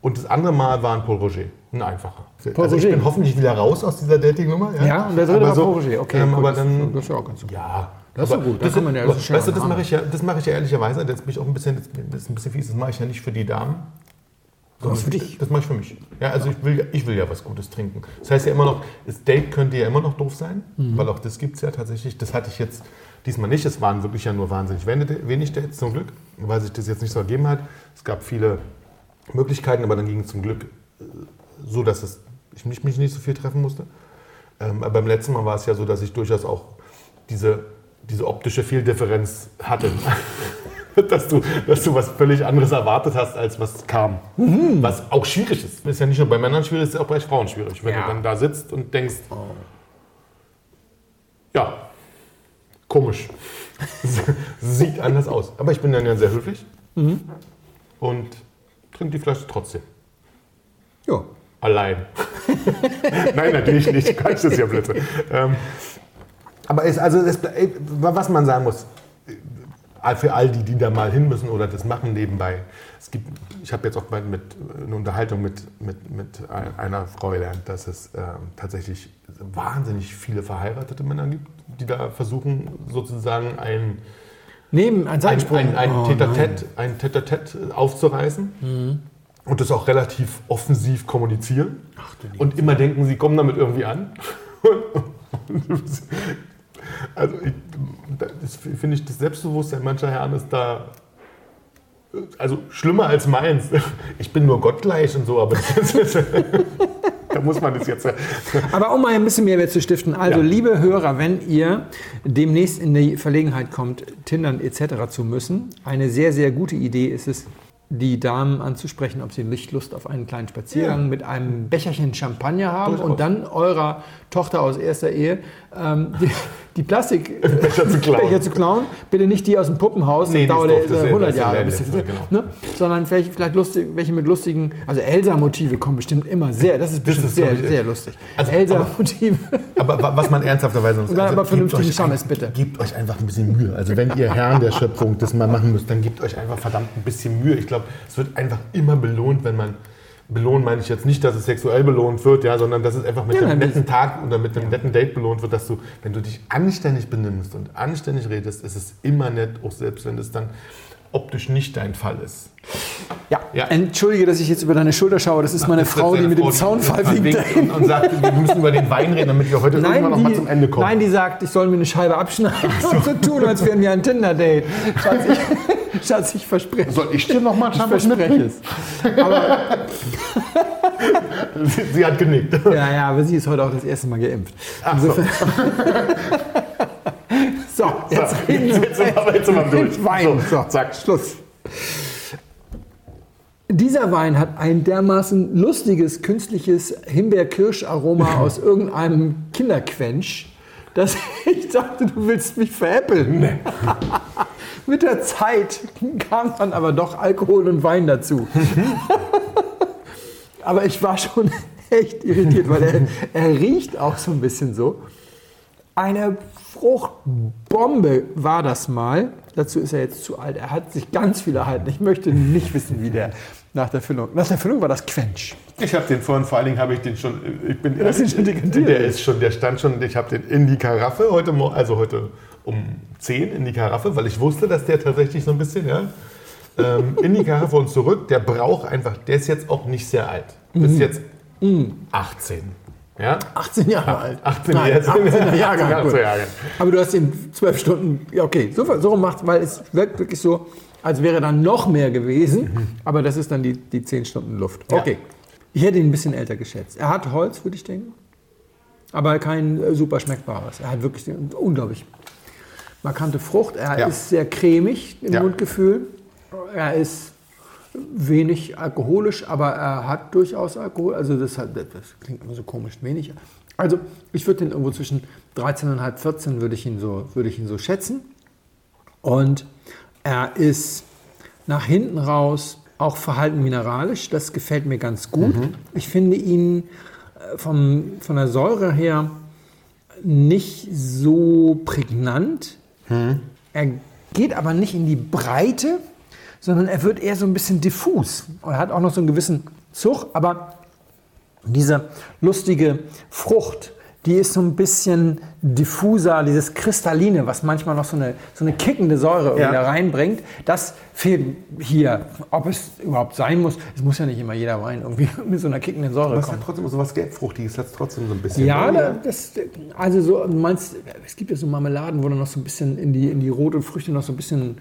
Und das andere Mal war ein Paul Roger, ein einfacher. Paul also ich Roger. bin hoffentlich wieder raus aus dieser Dating-Nummer. Ja, und der dritte Aber war so, Paul Roger. Okay, ähm, gut, aber das- dann, das ist ja auch ganz okay. ja, Das ist aber so gut, da kann man ja- das ist weißt du, das mache ich ja, das mache ich ja ehrlicherweise. Jetzt bin ich auch ein bisschen, das ist ein bisschen fies. Das mache ich ja nicht für die Damen. Das für dich. Das mache ich für mich. Ja, also ich will, ja- ich will ja was Gutes trinken. Das heißt ja immer noch, das Date könnte ja immer noch doof sein, Mhm. weil auch das gibt es ja tatsächlich. Das hatte ich jetzt diesmal nicht. Es waren wirklich ja nur wahnsinnig wenig wenig Dates zum Glück, weil sich das jetzt nicht so ergeben hat. Es gab viele Möglichkeiten, aber dann ging es zum Glück äh, so, dass es, ich mich, mich nicht so viel treffen musste. Ähm, aber beim letzten Mal war es ja so, dass ich durchaus auch diese, diese optische Fehldifferenz hatte. dass, du, dass du was völlig anderes erwartet hast, als was kam. Mhm. Was auch schwierig ist. Ist ja nicht nur bei Männern schwierig, ist auch bei Frauen schwierig. Wenn Ja. du dann da sitzt und denkst, ja, komisch. Sieht anders aus. Aber ich bin dann ja sehr höflich Mhm. und trinke die Flasche trotzdem. Ja. Allein. Nein, natürlich nicht. Quatsch, das ist ja Blödsinn. Ähm, aber es, also es, ey, was man sagen muss, äh, für all die, die da mal hin müssen oder das machen nebenbei. Es gibt, ich habe jetzt auch mal mit, äh, eine Unterhaltung mit, mit, mit ein- einer Frau gelernt, dass es ähm, tatsächlich wahnsinnig viele verheiratete Männer gibt, die da versuchen, sozusagen ein, Neben ein ein, Seitensprung. ein, ein Oh, Tete-a-Tete ein Tete-a-Tete aufzureißen und das auch relativ offensiv kommunizieren und immer denken, sie kommen damit irgendwie an. also ich, das finde ich, das Selbstbewusstsein mancher Herren ist da also schlimmer als meins. Ich bin nur gottgleich und so, aber das ist, da muss man das jetzt. Aber um mal ein bisschen Mehrwert zu stiften, also Ja. liebe Hörer, wenn ihr demnächst in die Verlegenheit kommt, Tindern etc. zu müssen, eine sehr, sehr gute Idee ist es, die Damen anzusprechen, ob sie nicht Lust auf einen kleinen Spaziergang mit einem Becherchen Champagner haben Durchaus. und dann eurer Tochter aus erster Ehe ähm, die, die Plastikbecher Becher zu klauen. zu klauen. Bitte nicht die aus dem Puppenhaus, Nee, das die dauert ist doof, das ist 100 ja- das ist Jahre. ja bis letztes, sie- genau. ne? Sondern vielleicht, vielleicht lustig, welche mit lustigen, also Elsa-Motive kommen bestimmt immer sehr, das ist bestimmt ist, sehr, ich, sehr lustig. Also, Elsa-Motive. Aber wa- was man ernsthafterweise dann aber vernünftigen Schames, ein- bitte. Gebt euch einfach ein bisschen Mühe. Also wenn ihr Herren der Schöpfung das mal machen müsst, dann gebt euch einfach verdammt ein bisschen Mühe. Ich glaube, es wird einfach immer belohnt, wenn man belohnt meine ich jetzt nicht, dass es sexuell belohnt wird, ja, sondern dass es einfach mit Ja, einem netten Tag oder mit einem netten Date belohnt wird, dass du, wenn du dich anständig benimmst und anständig redest, ist es immer nett, auch selbst wenn es dann optisch nicht dein Fall ist. Ja. Ja. Entschuldige, dass ich jetzt über deine Schulter schaue. Das ist meine Das ist Frau, die deine mit dem Zaunfall die winkt. und, und sagt, wir müssen über den Wein reden, damit wir heute irgendwann noch mal zum Ende kommen. nein, die sagt, ich soll mir eine Scheibe abschneiden und so tun, als wären wir ein Tinder-Date. Schatz, ich, Schatz, ich verspreche. Soll ich dir noch mal Ich verspreche es. Aber, Sie, sie hat genickt. ja, ja, aber sie ist heute auch das erste Mal geimpft. Ach so. So, jetzt reden wir Jetzt wir, jetzt sind wir durch. Wein. So, zack. Schluss. Dieser Wein hat ein dermaßen lustiges, künstliches Himbeer-Kirsch-Aroma aus irgendeinem Kinderquench, dass ich dachte, du willst mich veräppeln. Mit der Zeit kam dann aber doch Alkohol und Wein dazu. aber ich war schon echt irritiert, weil er, er riecht auch so ein bisschen so. Eine Fruchtbombe war das mal. Dazu ist er jetzt zu alt. Er hat sich ganz viel erhalten. Ich möchte nicht wissen, wie der nach der Füllung. Nach der Füllung war das Quench. Ich habe den vorhin, vor allen Dingen habe ich den schon, ich bin, Das ist schon dekantiert. der ist schon, der stand schon, ich habe den in die Karaffe heute, Mor- also heute um 10 in die Karaffe, weil ich wusste, dass der tatsächlich so ein bisschen, ja, ähm, in die Karaffe und zurück, der braucht einfach, der ist jetzt auch nicht sehr alt. Ist Mhm. jetzt 18. Ja? 18 Jahre alt. 18 Nein, jetzt. 18er Jahrgang. 18er gut. Jahrgang. Aber du hast ihn zwölf Stunden. Ja, okay, so, so rum macht, weil es wirkt wirklich so, als wäre dann noch mehr gewesen. Aber das ist dann die, die 10 Stunden Luft. Ja. Okay. Ich hätte ihn ein bisschen älter geschätzt. Er hat Holz, würde ich denken. Aber kein äh, super schmeckbares. Er hat wirklich unglaublich markante Frucht. Er Ja. ist sehr cremig im. Mundgefühl. Er ist wenig alkoholisch, aber er hat durchaus Alkohol. Also das, hat, das klingt immer so komisch, wenig. Also ich würde den irgendwo zwischen 13,5, 14 würde ich ihn so, würde ich ihn so schätzen. Und er ist nach hinten raus auch verhalten mineralisch. Das gefällt mir ganz gut. Ich finde ihn äh, vom, von der Säure her nicht so prägnant. Er geht aber nicht in die Breite, sondern er wird eher so ein bisschen diffus. Und er hat auch noch so einen gewissen Zug, aber diese lustige Frucht, die ist so ein bisschen diffuser, dieses Kristalline, was manchmal noch so eine, so eine kickende Säure Ja. wieder reinbringt. Das fehlt hier. Ob es überhaupt sein muss, es muss ja nicht immer jeder Wein irgendwie mit so einer kickenden Säure Das kommen. hat trotzdem so was Gelbfruchtiges, hat trotzdem so ein bisschen. Ja, da- das, also so, du meinst, es gibt ja so Marmeladen, wo dann noch so ein bisschen in die, in die rote Früchte noch so ein bisschen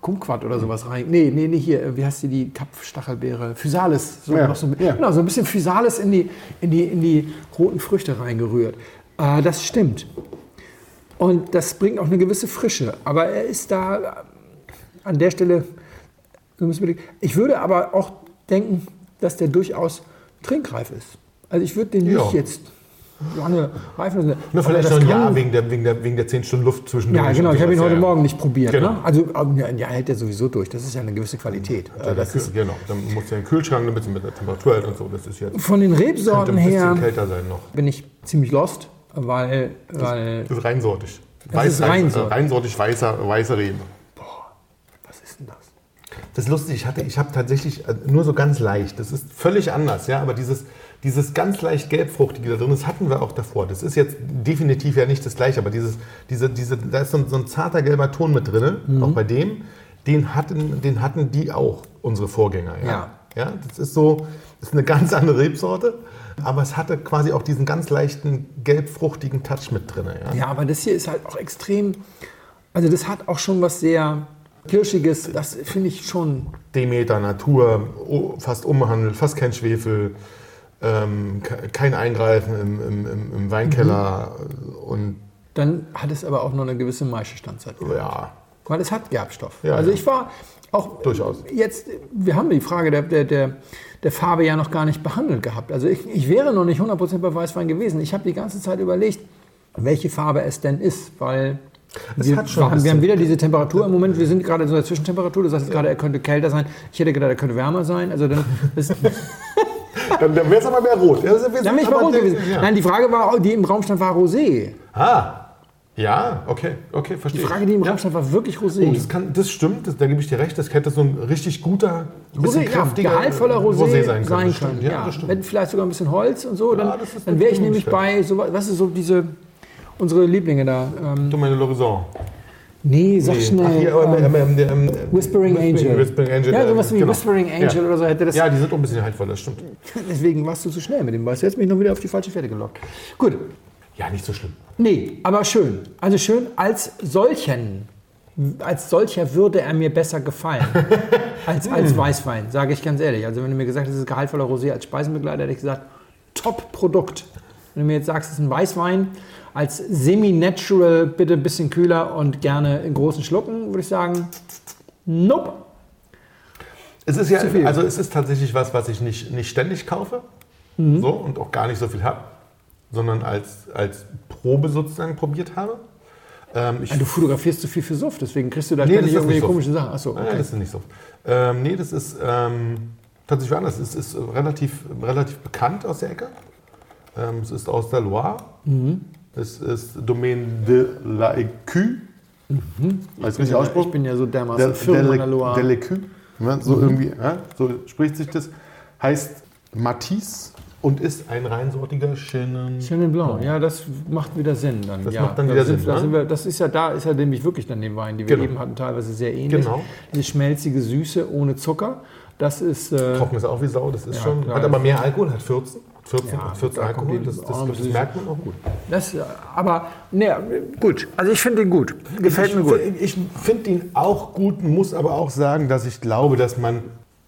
Kumquat oder sowas rein. Nee, nee, nee, hier, wie heißt die, die Kapfstachelbeere? Physalis. So, Ja, so, ein- ja. Genau, so ein bisschen Physalis in die, in die, in die roten Früchte reingerührt. Äh, das stimmt. Und das bringt auch eine gewisse Frische. Aber er ist da, an der Stelle, ich würde aber auch denken, dass der durchaus trinkreif ist. Also ich würde den nicht Ja. jetzt lange reifen lassen. Nur vielleicht ein kann- Jahr wegen der, wegen, der, wegen der 10 Stunden Luft zwischen Ja, genau. Ich habe ihn heute Morgen nicht probiert. Genau. Ne? Also ähm, ja, ja, hält er sowieso durch. Das ist ja eine gewisse Qualität. Ja, das ist, genau, dann muss in den Kühlschrank, damit es mit der Temperatur hält und so. Das ist jetzt von den Rebsorten ein bisschen her kälter sein noch. bin ich ziemlich lost, weil, weil Das ist reinsortig. Das ist reinsortig. äh, reinsortig weißer, weiße Rebe. was ist denn das? Das ist lustig, ich, hatte, ich habe tatsächlich äh, nur so ganz leicht, das ist völlig anders, ja, aber dieses, dieses ganz leicht gelbfruchtige da drin, das hatten wir auch davor. Das ist jetzt definitiv ja nicht das gleiche, aber dieses, diese, diese, da ist so ein, so ein zarter gelber Ton mit drin, Mhm. auch bei dem, den hatten, den hatten die auch, unsere Vorgänger. Ja. Ja. ja das ist so, das ist eine ganz andere Rebsorte, aber es hatte quasi auch diesen ganz leichten gelbfruchtigen Touch mit drin. Ja. Ja, aber das hier ist halt auch extrem. Also, das hat auch schon was sehr Kirschiges. Das finde ich schon. Demeter, Natur, fast umhandelt, fast kein Schwefel, ähm, ke- kein Eingreifen im, im, im, Weinkeller und Dann hat es aber auch noch eine gewisse Maischestandzeit. ja, Weil es hat Gerbstoff. Ja, also ja. ich war auch Durchaus. jetzt, wir haben die Frage der, der, der, der Farbe ja noch gar nicht behandelt gehabt. Also ich, ich wäre noch nicht 100% bei Weißwein gewesen. Ich habe die ganze Zeit überlegt, welche Farbe es denn ist, weil Es wir, hat schon ein haben, wir haben wieder diese Temperatur im Moment, wir sind gerade in so einer Zwischentemperatur, du sagst gerade, er könnte kälter sein. Ich hätte gedacht, er könnte wärmer sein. Also dann, dann, dann wäre es aber mehr rot. Ja, dann bin ich mal rot gewesen. Ja. Nein, die Frage war, die im Raum stand, war Rosé. Ah, ja, okay, okay, Die verstehe. Frage, die im Raum stand, war wirklich Rosé. Oh, das, kann, das stimmt, das, da gebe ich dir recht, das hätte so ein richtig guter, ein bisschen Rosé, ja, kräftiger gehaltvoller Rosé, sein können. Das stimmt, Ja, Ja, das stimmt. Wenn vielleicht sogar ein bisschen Holz und so, dann, dann wäre ich nämlich bei, so, was ist so diese, unsere Lieblinge da. Ähm, Domaine l'Horizon. Nee, sag Nee. schnell. Ach, hier, ähm, ähm, ähm, ähm, Whispering Angel. Whispering Angel. Ja, äh, sowas wie genau. Whispering Angel ja. oder so hätte das. Ja, die sind auch ein bisschen haltvoll, das stimmt. Deswegen warst du zu schnell mit dem Weiß. Jetzt bin ich noch wieder auf die falsche Fährte gelockt. Gut. Ja, nicht so schlimm. Nee, aber schön. Also schön als solchen. Als solcher würde er mir besser gefallen als, Hm. als Weißwein, sage ich ganz ehrlich. Also wenn du mir gesagt hättest, es ist gehaltvoller Rosé als Speisenbegleiter, hätte ich gesagt, Top-Produkt. Wenn du mir jetzt sagst, es ist ein Weißwein, als semi-natural, bitte ein bisschen kühler und gerne in großen Schlucken, würde ich sagen, nope. Es ist ja, also es ist tatsächlich was, was ich nicht, nicht ständig kaufe Mhm. so, und auch gar nicht so viel habe, sondern als, als Probe sozusagen probiert habe. Ähm, ich, Ja, du fotografierst zu viel für Suff, deswegen kriegst du da Nee, ständig irgendwelche Suff. komischen Sachen. Achso, Nein, okay. das ist nicht so. Ähm, nee, das ist ähm, tatsächlich anders. Es ist relativ, relativ bekannt aus der Ecke. Ähm, es ist aus der Loire. Mhm. Es ist Domaine de la Écu. Als richtig Ausspruch? ich bin ja so dermaßen an der Loire. Delecu, ne, so irgendwie, ja, so spricht sich das. Heißt Matisse und ist ein reinsortiger Chenin. Chenin Blanc, ja, das macht wieder Sinn dann. Das ja, macht dann da wieder sind, Sinn, da ne? wir, Das ist ja da, ist ja nämlich wirklich dann den Wein, die wir Genau. eben hatten, teilweise sehr ähnlich. Genau. Diese schmelzige Süße ohne Zucker, das ist. Äh, Trocken ist auch wie Sau, das ist Ja, schon. klar. Hat aber mehr Alkohol, hat 14. 14, Ja, hat 14 da kommt Alkohol, das, das, das, das merkt man auch gut. das, äh, aber, ne, gut. Also ich finde den gut. Gefällt mir gut. Ich finde ihn auch gut, muss aber auch sagen, dass ich glaube, dass man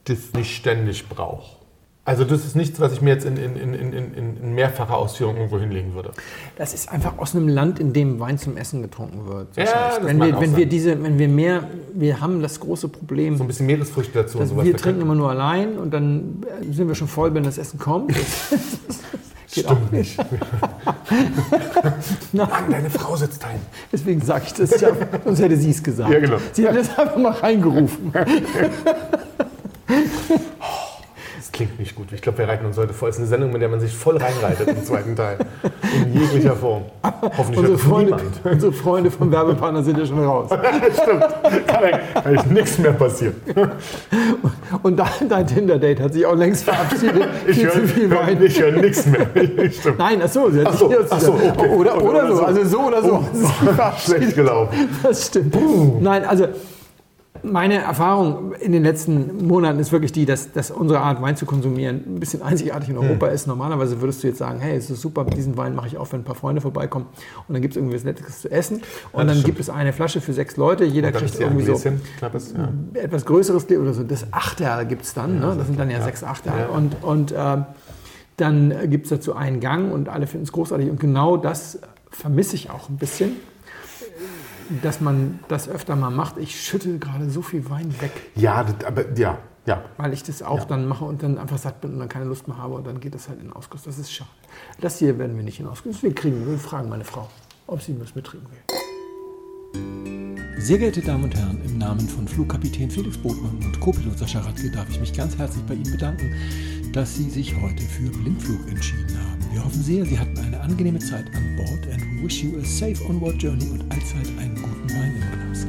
das nicht ständig braucht. Also das ist nichts, was ich mir jetzt in, in, in, in, in mehrfacher Ausführung irgendwo hinlegen würde. Das ist einfach aus einem Land, in dem Wein zum Essen getrunken wird. Ja, Wahrscheinlich. das wenn wir, wenn sein. wir diese, wenn wir mehr, wir haben das große Problem, So ein bisschen Meeresfrüchte dazu und sowas. wir trinken immer nur allein und dann sind wir schon voll, wenn das Essen kommt. geht auch Stimmt nicht. Nein. Mann, deine Frau sitzt ein. Deswegen sage ich das ja, sonst hätte sie es gesagt. Ja, genau. Sie hat das einfach mal reingerufen. Das klingt nicht gut. Ich glaube, wir reiten uns heute vor. Es ist eine Sendung, mit der man sich voll reinreitet im zweiten Teil. In jeglicher Form. Hoffentlich Unsere Freunde, unsere Freunde vom Werbepartner sind ja schon raus. Stimmt. Kann eigentlich nichts mehr passieren. Und dein, dein Tinder-Date hat sich auch längst verabschiedet. Ich Viel zu höre viel Wein. ich nichts mehr. Stimmt. Nein, ach so, Ach so, ach so, okay. oder, oder, oder so, so. also so oder so. Das ist verabschiedet. Schlecht gelaufen. Das stimmt. Nein, also meine Erfahrung in den letzten Monaten ist wirklich die, dass, dass unsere Art, Wein zu konsumieren, ein bisschen einzigartig in Europa ist. Normalerweise würdest du jetzt sagen, hey, es ist super, diesen Wein mache ich auf, wenn ein paar Freunde vorbeikommen. Und dann gibt es irgendwie was Nettes zu essen. Und dann stimmt. gibt es eine Flasche für sechs Leute. Jeder kriegt irgendwie so Gläschen, knappes. Ja. etwas größeres oder so. Das Achterl gibt es dann. Ne? Das sind dann ja, sechs Achterl. Ja. Und, und ähm, dann gibt es dazu einen Gang und alle finden es großartig. Und genau das vermisse ich auch ein bisschen. Dass man das öfter mal macht. Ich schüttel gerade so viel Wein weg. Ja, das, aber ja, ja. Weil ich das auch Ja. dann mache und dann einfach satt bin und dann keine Lust mehr habe und dann geht das halt in den Ausguss. Das ist schade. Das hier werden wir nicht in Ausguss. Wir kriegen, wir fragen meine Frau, ob sie das mittrinken will. Sehr geehrte Damen und Herren, im Namen von Flugkapitän Felix Botmann und Co-Pilot Sascha Radke darf ich mich ganz herzlich bei Ihnen bedanken, dass Sie sich heute für Blindflug entschieden haben. Wir hoffen sehr, Sie hatten eine angenehme Zeit an Bord and we wish you a safe onward journey und allzeit einen guten Wein im Glas.